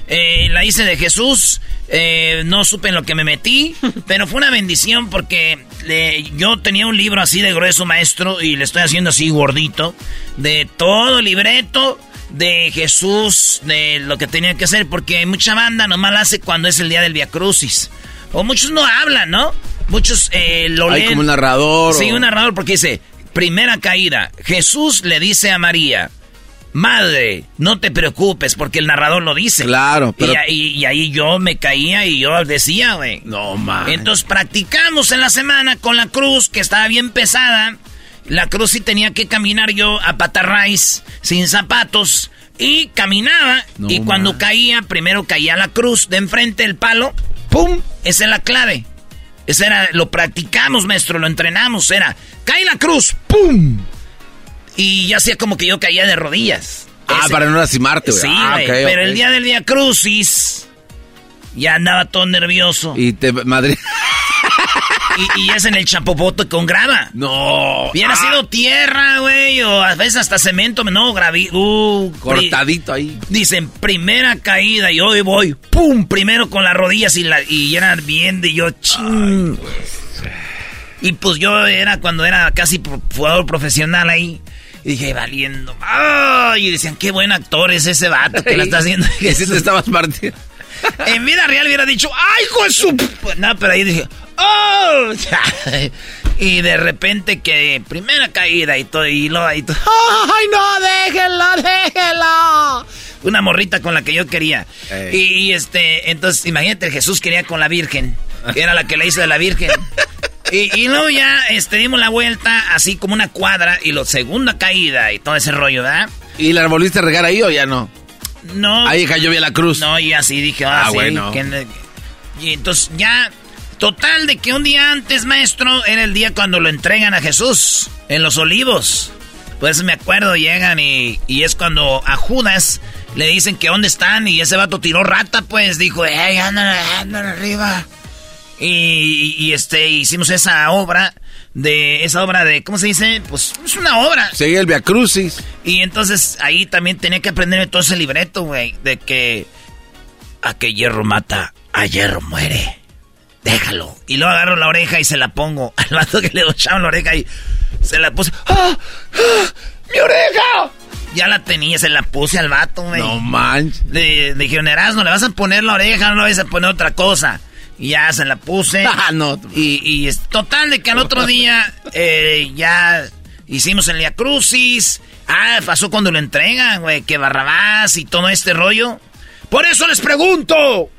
Eh, la hice de Jesús. Eh, no supe en lo que me metí. Pero fue una bendición porque le- yo tenía un libro así de grueso, maestro. Y le estoy haciendo así gordito. De todo el libreto de Jesús, de lo que tenía que hacer. Porque mucha banda nomás la hace cuando es el día del Via Crucis. O muchos no hablan, ¿no? Muchos eh, lo
Hay
leen.
como un narrador.
Sí,
o-
un narrador porque dice, primera caída, Jesús le dice a María, madre, no te preocupes porque el narrador lo dice.
Claro, pero-
Y, ahí, y ahí yo me caía y yo decía, güey.
No, man.
Entonces practicamos en la semana con la cruz que estaba bien pesada. La cruz sí tenía que caminar yo a patarraíz sin zapatos y caminaba
No,
y cuando
man.
caía, primero caía la cruz de enfrente del palo, ¡pum! Esa es la clave. Ese era, lo practicamos, maestro, lo entrenamos, era, cae la cruz, ¡pum! Y ya hacía como que yo caía de rodillas.
Ah,
Ese-
para no lastimarte, güey.
Sí,
Ah,
pero el día del día crucis ya andaba todo nervioso.
Y te... Madrid...
Y, y es en el chapopote con grava.
No.
Hubiera
Ah,
sido tierra, güey, o a veces hasta cemento, no, graví. Uh,
Cortadito ahí.
Dicen, primera caída, y hoy voy, pum, primero con las rodillas y, la, y era bien de yo, ching. Y pues yo era cuando era casi jugador profesional ahí. Y dije, valiendo. ¡Ay! Y decían, qué buen actor es ese vato que la está haciendo.
Y si te estabas partiendo.
En vida real hubiera dicho, ¡ay, de su... Pues no, pero ahí dije, ¡oh! y de repente que primera caída y todo, y lo y todo.
¡Ay, no! ¡Déjenlo, déjenlo!
Una morrita con la que yo quería. Y, y, este, entonces, imagínate, Jesús quería con la Virgen, que era la que le hizo de la Virgen. Y, y luego ya este, dimos la vuelta así como una cuadra y la segunda caída y todo ese rollo, ¿verdad?
¿Y la volviste a regar ahí o ya no?
No.
Ahí cayó bien la cruz.
No, y así dije, ah,
Ah,
sí,
bueno.
que- y entonces ya, total de que un día antes, maestro, era el día cuando lo entregan a Jesús, en los olivos. Pues me acuerdo, llegan y, y es cuando a Judas le dicen que dónde están y ese vato tiró rata, pues dijo, hey, andan, andan arriba. Y, y, este, hicimos esa obra de, esa obra de, ¿cómo se dice? Pues es una obra.
Seguía el Via Crucis.
Y entonces ahí también tenía que aprenderme todo ese libreto, güey, de que a que hierro mata, a hierro muere. Déjalo. Y luego agarro la oreja y se la pongo al vato que le echaban la oreja y se la puse. ¡Ah! ¡Ah! ¡Mi oreja! Ya la tenía, se la puse al vato, güey.
No manches.
Le, le dijeron, Erasmo, le vas a poner la oreja, no le vas a poner otra cosa. Y ya se la puse.
Ah, no.
Y, y es total de que al otro día eh, ya hicimos el Via Crucis. Ah, pasó cuando lo entregan, güey, que Barrabás y todo este rollo. Por eso les pregunto,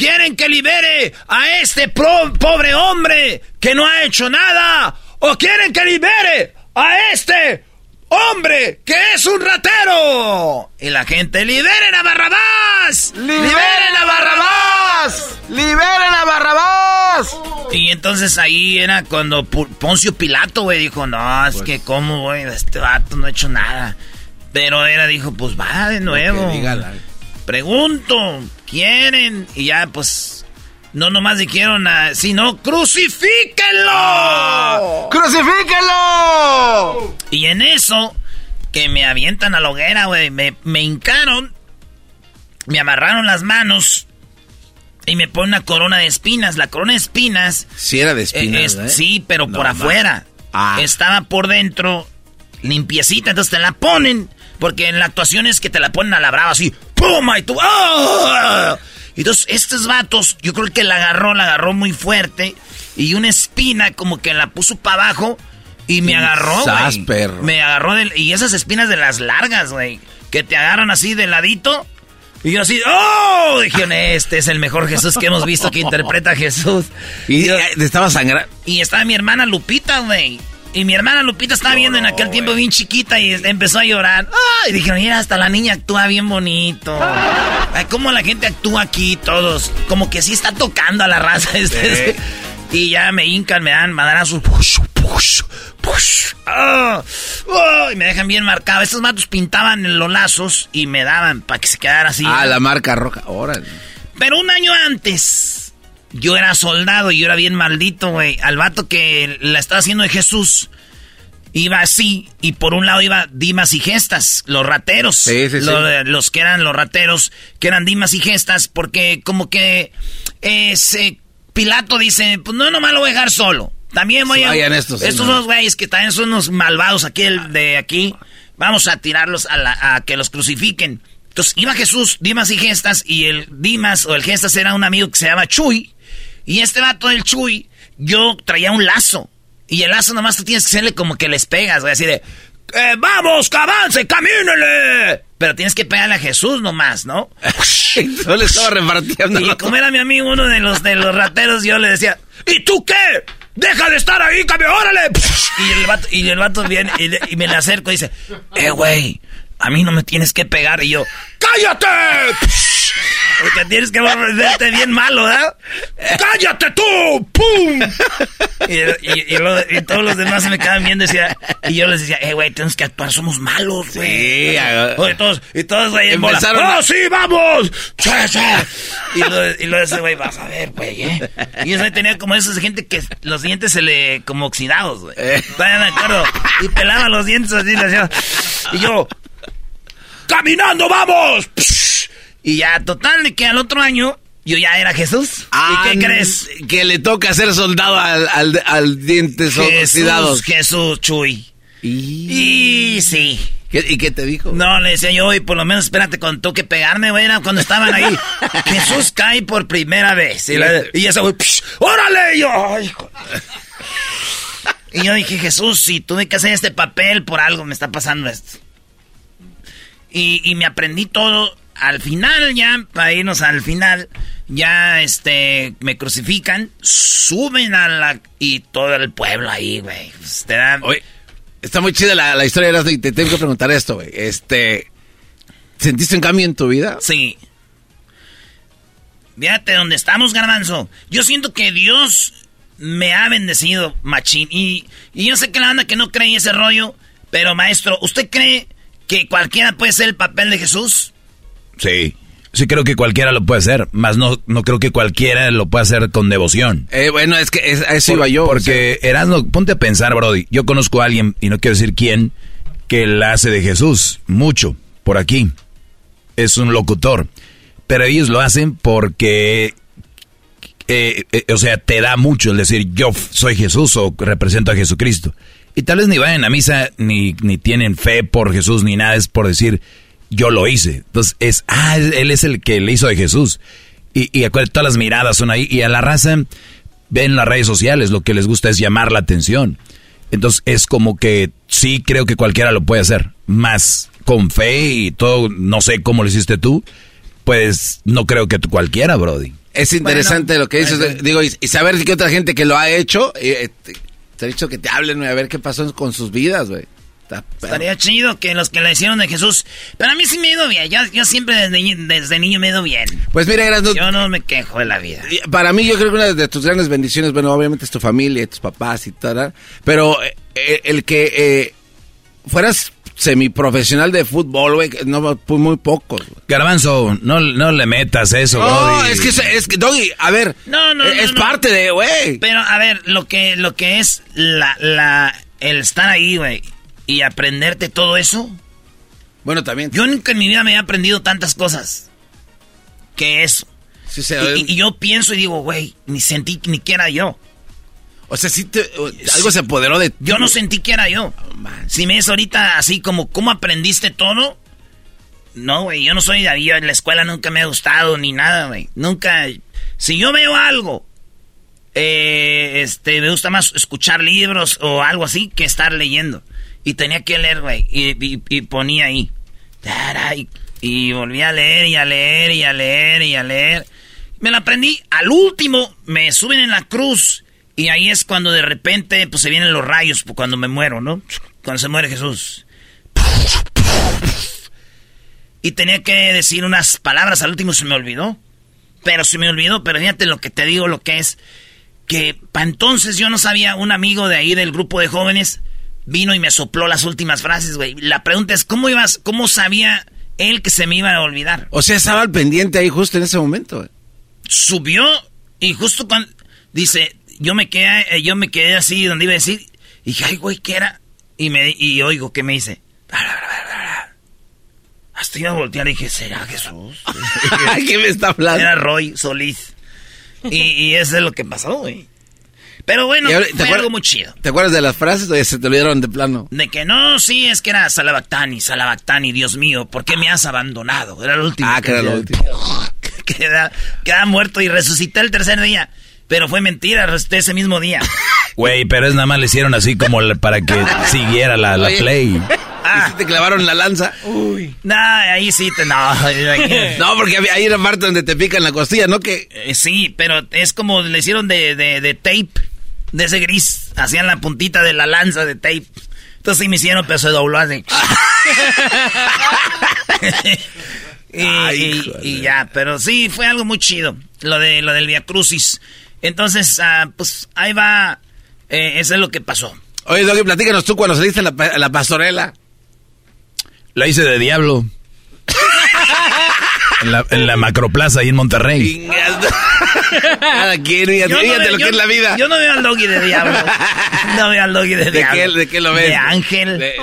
¿Quieren que libere a este pobre hombre que no ha hecho nada? ¿O quieren que libere a este hombre que es un ratero? Y la gente, liberen a Barrabás.
Liberen a Barrabás. Liberen a Barrabás.
Y entonces ahí era cuando Poncio Pilato, güey, dijo, no, es pues que cómo, güey, este vato no ha hecho nada. Pero era, dijo, pues va de nuevo. Pregunto, ¿quieren? Y ya, pues, no nomás dijeron, a, sino crucifíquenlo.
¡Ah! ¡Crucifíquenlo!
Y en eso, que me avientan a la hoguera, güey, me, me hincaron, me amarraron las manos y me ponen una corona de espinas. La corona de espinas.
Sí, era de espinas.
¿eh? Sí, pero por afuera. Ah. Estaba por dentro, limpiecita, entonces te la ponen. Porque en la actuación es que te la ponen a la brava así. ¡Pum! Y tú. ¡ah! Entonces, estos vatos, yo creo que la agarró, la agarró muy fuerte. Y una espina como que la puso para abajo. Y me agarró, güey. Me agarró de, y esas espinas de las largas, güey. Que te agarran así de ladito. Y yo así, ¡oh! Dijeron, este es el mejor Jesús que hemos visto que interpreta a Jesús.
Y, estaba sangrando.
Y estaba mi hermana Lupita, güey. Y mi hermana Lupita estaba viendo en aquel tiempo bien chiquita y empezó a llorar. Y dijeron, mira, hasta la niña actúa bien bonito. Ay, cómo la gente actúa aquí, todos. Como que sí está tocando a la raza. Este, y ya me hincan, me dan madrazos. Push, push, push. Ah, y me dejan bien marcado. Estos matos pintaban en los lazos y me daban para que se quedara así.
Ah, la marca roja. Órale.
Pero un año antes yo era soldado y yo era bien maldito, güey. Al vato que la estaba haciendo de Jesús. Iba así, y por un lado iba Dimas y Gestas, los rateros. Sí, sí, los, sí. los, que eran los rateros, que eran Dimas y Gestas, porque como que ese Pilato dice, pues no, nomás lo voy a dejar solo. También voy a... Estos, estos dos güeyes que también son unos malvados aquí de aquí, vamos a tirarlos a, a que los crucifiquen. Entonces iba Jesús, Dimas y Gestas, y el Dimas o el Gestas era un amigo que se llama Chuy. Y este vato del Chuy, yo traía un lazo. Y el lazo nomás tú tienes que hacerle como que les pegas, güey, así de... Eh, ¡Vamos, que avance, camínele! Pero tienes que pegarle a Jesús nomás, ¿no?
yo le estaba repartiendo.
Y como era mi amigo, uno de los, de los rateros, yo le decía, ¿y tú qué? ¡Deja de estar ahí, cambio, órale! Y el vato, y el vato viene y, y me le acerco y dice, ¡eh, güey! A mí no me tienes que pegar. Y yo, ¡cállate! Porque tienes que volverte bien malo, ¿verdad? ¡Cállate tú! ¡Pum! Y, todos los demás se me quedaban viendo y, decía, y yo les decía, eh, güey, tenemos que actuar, somos malos, güey. Sí, y todos, y todos, güey, empezaron. ¡Oh, sí, vamos! Y lo, y lo de ese güey, vas a ver, güey, ¿eh? Y ese tenía como esos gente que los dientes se le, como oxidados, güey. Eh. ¿Están de acuerdo? Y pelaba los dientes así, le hacía. Y yo, ¡caminando, vamos! Y ya, total, que al otro año yo ya era Jesús. ¿Y qué crees?
Que le toca ser soldado al, al, al dientes
Jesús, Jesús, Chuy. Y, sí.
¿Y qué te dijo?
No, le decía yo, y por lo menos espérate cuando toque pegarme, güey, cuando estaban ahí. Jesús cae por primera vez. Y, y ese güey, ¡órale! Y yo, y yo dije, Jesús, si tuve que hacer este papel, por algo me está pasando esto. Y, y me aprendí todo al final ya, para irnos al final, ya este me crucifican, suben a la y todo el pueblo ahí, güey. Pues,
está muy chida la, historia de y te tengo que preguntar esto, güey. Este, ¿sentiste un cambio en tu vida?
Sí. Fíjate dónde estamos, Garbanzo. Yo siento que Dios me ha bendecido, machín. Y, y yo sé que la banda que no cree en ese rollo, pero maestro, ¿usted cree que cualquiera puede ser el papel de Jesús?
Sí. Sí creo que cualquiera lo puede hacer, más no, no creo que cualquiera lo pueda hacer con devoción.
Eh, bueno, es que eso iba yo.
Porque Erasmo, ponte a pensar, Brody. Yo conozco a alguien, y no quiero decir quién, que la hace de Jesús, mucho, por aquí. Es un locutor. Pero ellos lo hacen porque, eh, eh, o sea, te da mucho el decir yo soy Jesús o represento a Jesucristo. Y tal vez ni vayan a misa, ni, ni tienen fe por Jesús, ni nada, es por decir yo lo hice. Entonces es, ah, él es el que le hizo de Jesús. Y, y todas las miradas son ahí. Y a la raza ven las redes sociales, lo que les gusta es llamar la atención. Entonces es como que sí creo que cualquiera lo puede hacer. Más con fe y todo, no sé cómo lo hiciste tú, pues no creo que cualquiera, Brody.
Es interesante
Bueno,
lo que dices,
bueno.
digo, y, y saber que otra gente que lo ha hecho, eh, te, te ha dicho que te hablen, a ver qué pasó con sus vidas, güey. Está.
Estaría chido que los que le hicieron de Jesús. Pero a mí sí me ha ido bien. Yo, yo siempre desde, niño- desde niño me he ido bien.
Pues mira, Erasno,
Yo no me quejo de la vida.
para mí yo creo que una de tus grandes bendiciones, bueno, obviamente es tu familia, y tus papás y tal, pero eh, eh, el que eh, fueras semiprofesional de fútbol, güey, no, pues muy pocos. güey.
Garbanzo, no, no le metas eso,
No,
Brody.
es que, es que, Doggy, a ver,
No, no, no,
es
no.
parte de, güey.
Pero a ver, lo que, lo que es la, la, el estar ahí, güey, y aprenderte todo eso.
Bueno, también.
Yo nunca en mi vida me había aprendido tantas cosas que eso.
Sí, se-
y, y- y yo pienso y digo, güey, ni sentí ni que era yo.
O sea, sí te- algo se apoderó de
Yo no sentí que era yo. Si me ves ahorita así como, ¿cómo aprendiste todo? No, güey, yo no soy de ahí, yo en la escuela nunca me ha gustado ni nada, güey. Nunca. Si yo veo algo, eh, este, me gusta más escuchar libros o algo así que estar leyendo. Y tenía que leer, güey, y, y- y ponía ahí. Y, y volví a leer y a leer y a leer y a leer. Me la aprendí. Al último, me suben en la cruz. Y ahí es cuando de repente, pues se vienen los rayos, pues, cuando me muero, ¿no? Cuando se muere Jesús. Y tenía que decir unas palabras, al último se me olvidó. Pero se me olvidó, pero fíjate lo que te digo, lo que es. Que para entonces yo no sabía, un amigo de ahí del grupo de jóvenes vino y me sopló las últimas frases, güey. La pregunta es, ¿cómo ibas, cómo sabía él que se me iba a olvidar?
O sea, estaba al pendiente ahí justo en ese momento, güey.
subió y justo cuando dice, yo me quedé, eh, yo me quedé así donde iba a decir, y dije, ay, güey, ¿qué era? Y me y oigo que me dice, hasta iba a voltear y dije, ¿será Jesús?
¿Qué me está hablando?
Era Roy Solís. Y, y eso es lo que pasó, güey. Pero bueno,
ahora,
fue
acuerdas-
algo muy chido.
¿Te acuerdas de las frases o ya se te olvidaron de plano?
De que no, sí, es que era Salabactani, Salabactani, Dios mío, ¿por qué me has abandonado? Era lo último.
Ah, que era lo último.
queda, queda muerto y resucité el tercer día. Pero fue mentira, resucité ese mismo día.
Güey, pero es nada más le hicieron así como para que siguiera la, la play.
Ah.
¿Y si te clavaron la lanza?
Uy. Nah, ahí sí te. No.
No, porque ahí era parte donde te pican la costilla, ¿no? Que
Eh, sí, pero es como le hicieron de, de, de tape, de ese gris. Hacían la puntita de la lanza de tape. Entonces sí me hicieron, pero se dobló así. y, y- y ya, pero sí, fue algo muy chido. Lo, de, lo del Via Crucis. Entonces, ah, pues ahí va. eh, eso es lo que pasó.
Oye, Doggy, platícanos tú cuando saliste a la, la pastorela.
La hice de diablo. En la, en la macroplaza ahí en Monterrey.
Cada quien, fíjate,
no
fíjate
veo-
lo que
yo-
es la vida.
Yo no veo al doggy de diablo. No veo al doggy de,
¿De
diablo.
qué- de qué lo ves?
De ángel.
De-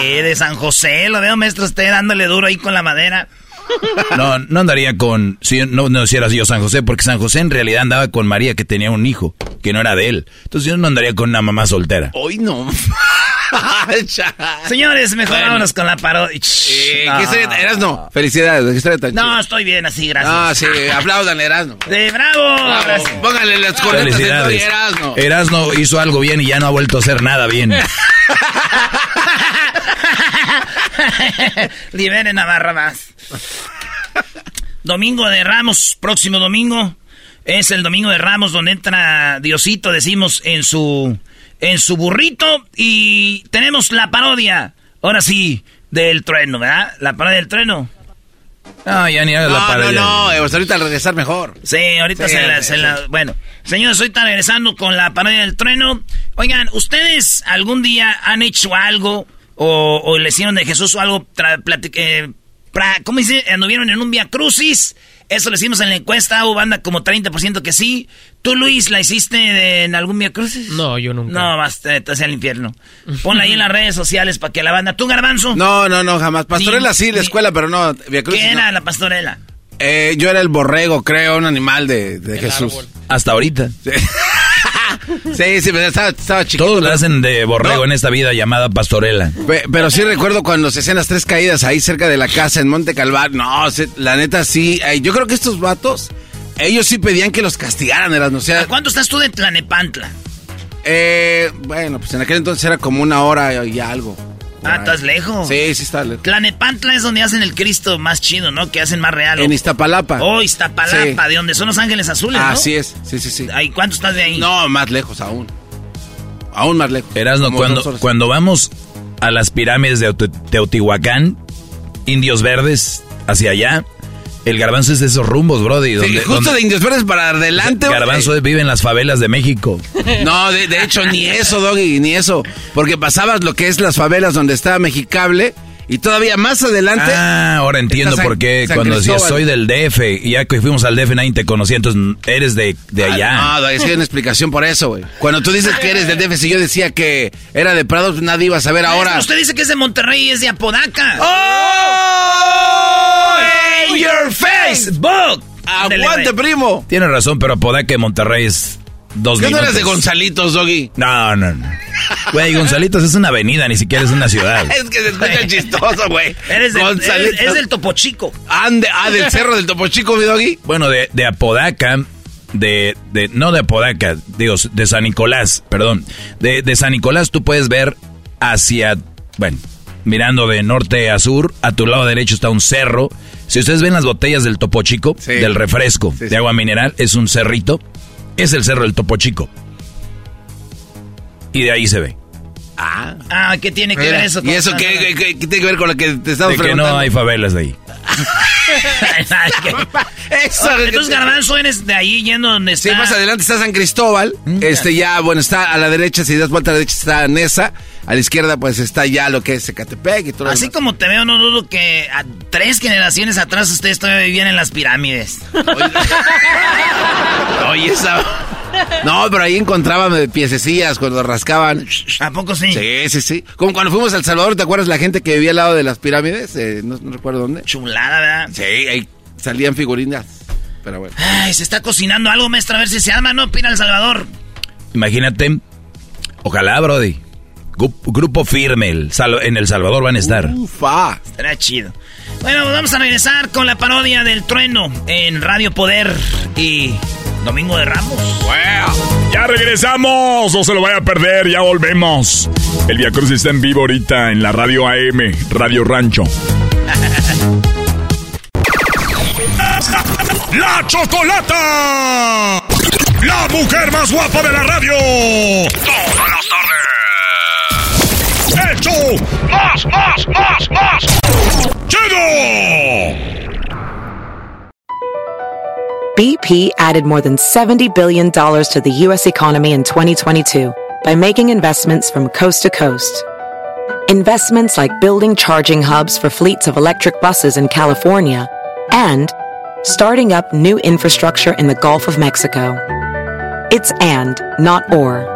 Sí, de San José. Lo veo, maestro, usted dándole duro ahí con la madera.
No, no andaría con. Si no, no hiciera yo San José, porque San José en realidad andaba con María, que tenía un hijo, que no era de él. Entonces yo no andaría con una mamá soltera.
Hoy no.
Señores, mejor
Bueno.
vámonos con la parodia.
Eh,
No.
Felicidades, qué historia tan
No,
chida.
estoy bien así, gracias.
Ah, sí, aplaudan Erasno.
De bravo. Gracias.
Pónganle las cornetas de. Erasno.
Erasno hizo algo bien y ya no ha vuelto a hacer nada bien.
Liberen a Barra más. Domingo de Ramos, próximo domingo. Es el domingo de Ramos donde entra Diosito, decimos, en su, en su burrito. Y tenemos la parodia, ahora sí, del trueno, ¿verdad? La parodia del trueno.
No, ya ni hagas la
No, no,
parodia.
no, eh, pues ahorita al regresar mejor.
Sí, ahorita
Sí,
se, la,
sí,
se la- Bueno, señores, ahorita regresando con la parodia del trueno. Oigan, ¿ustedes algún día han hecho algo o, o le hicieron de Jesús o algo? tra- eh, pra- ¿Cómo dice? Anduvieron en un Via Crucis. Eso lo hicimos en la encuesta. Hubo banda como 30% que sí. ¿Tú, Luis, la hiciste de- en algún Via Crucis?
No, yo nunca.
No, te hacia el infierno. Ponla ahí en las redes sociales para que la banda. ¿Tú, Garbanzo?
No, no, no, jamás. Pastorela
Ni-
sí, la escuela, pero no. Via Crucis,
¿Qué
no.
era la pastorela?
Eh, yo era el borrego, creo, un animal de, de Jesús.
Hasta ahorita.
Sí, sí, pero estaba, estaba chiquito.
Todos la hacen de borrego
No.
en esta vida llamada pastorela.
Pe- Pero sí recuerdo cuando se hacían las tres caídas ahí cerca de la casa en Monte Calvar. No, se- la neta sí. ay, yo creo que estos vatos, ellos sí pedían que los castigaran, eran, o sea,
¿A cuánto estás tú de Tlanepantla?
eh, bueno, pues en aquel entonces era como una hora y algo.
Ah, estás lejos.
Sí, sí está lejos.
Tlanepantla es donde hacen el Cristo más chido, ¿no? Que hacen más real.
En Iztapalapa.
Oh, Iztapalapa, de donde son los ángeles azules, ¿no?
Así es, sí, sí, sí.
¿Y cuánto estás de ahí?
No, más lejos aún. Aún más lejos.
Erasno, cuando, cuando vamos a las pirámides de Teot- Teotihuacán, Indios Verdes, hacia allá, el garbanzo es de esos rumbos, brody.
Sí,
donde,
justo
donde-
de Indios Verdes para adelante. güey.
Garbanzo vive en las favelas de México.
No, de, de hecho, ni eso, Doggy, ni eso. Porque pasabas lo que es las favelas donde estaba Mexicable y todavía más adelante.
Ah, ahora entiendo por qué
San
cuando decías soy del DF y ya que fuimos al DF nadie te conocía, entonces eres de, de allá.
Ah, no, es que hay una explicación por eso, güey. Cuando tú dices que eres del DF, si yo decía que era de Prados, nadie iba a saber ahora.
Usted dice que es de Monterrey y es de Apodaca.
¡Oh!
¡In your Facebook!
¡Aguante, primo!
Tienes razón, pero Apodaca y Monterrey es dos
¿Qué no eres de Gonzalitos, Doggy?
No, no, no. Güey, Gonzalitos es una avenida, ni siquiera es una ciudad.
Es que se escucha chistoso, güey.
Eres, del-
Gonzalitos.
eres- es del Topo Chico.
Ande, ah, del cerro del Topo Chico, mi Doggy.
Bueno, de, de Apodaca, de, de, no de Apodaca, digo, de San Nicolás, perdón. De, de San Nicolás tú puedes ver hacia, bueno, mirando de norte a sur, a tu lado derecho está un cerro. Si ustedes ven las botellas del Topo Chico, del refresco, de agua mineral, es un cerrito. Es el cerro del Topo Chico. Y de ahí se ve.
Ah.
Ah, ¿qué tiene que
Mira,
ver eso?
¿Y eso qué, qué- qué- qué tiene que ver con lo que te estamos
De que
preguntando?
no hay favelas de ahí.
Eso,
Entonces, Garbanzo, eres de ahí yendo donde
Sí,
está.
más adelante está San Cristóbal. Este ya, bueno, está a la derecha, si das vuelta a la derecha está Nesa. A la izquierda, pues está ya lo que es Ecatepec y todo lo
Así como te veo, no dudo que a tres generaciones atrás ustedes todavía vivían en las pirámides.
Oye, esa... No, pero ahí encontraban piececillas cuando rascaban.
¿A poco sí?
Sí, sí, sí. Como cuando fuimos a El Salvador, ¿te acuerdas la gente que vivía al lado de las pirámides? Eh, no, no recuerdo dónde.
Chulada, ¿verdad?
Sí, ahí salían figurinas. Pero bueno.
Ay, se está cocinando algo, maestra, a ver si se arma, ¿no? Pira El Salvador.
Imagínate, ojalá, Brody. Grupo firme el en El Salvador van a estar.
Ufa.
Estará chido. Bueno, pues vamos a regresar con la parodia del trueno en Radio Poder y Domingo de Ramos.
Ya regresamos, no se lo vaya a perder, ya volvemos. El Via Cruz está en vivo ahorita en la radio AM, Radio Rancho. ¡La Chocolata! ¡La mujer más guapa de la radio! ¡Todas las tardes! ¡Más, más, más, más!
BP added more than $70 billion to the U.S. economy in 2022 by making investments from coast to coast. Investments like building charging hubs for fleets of electric buses in California and starting up new infrastructure in the Gulf of Mexico. It's and, not or.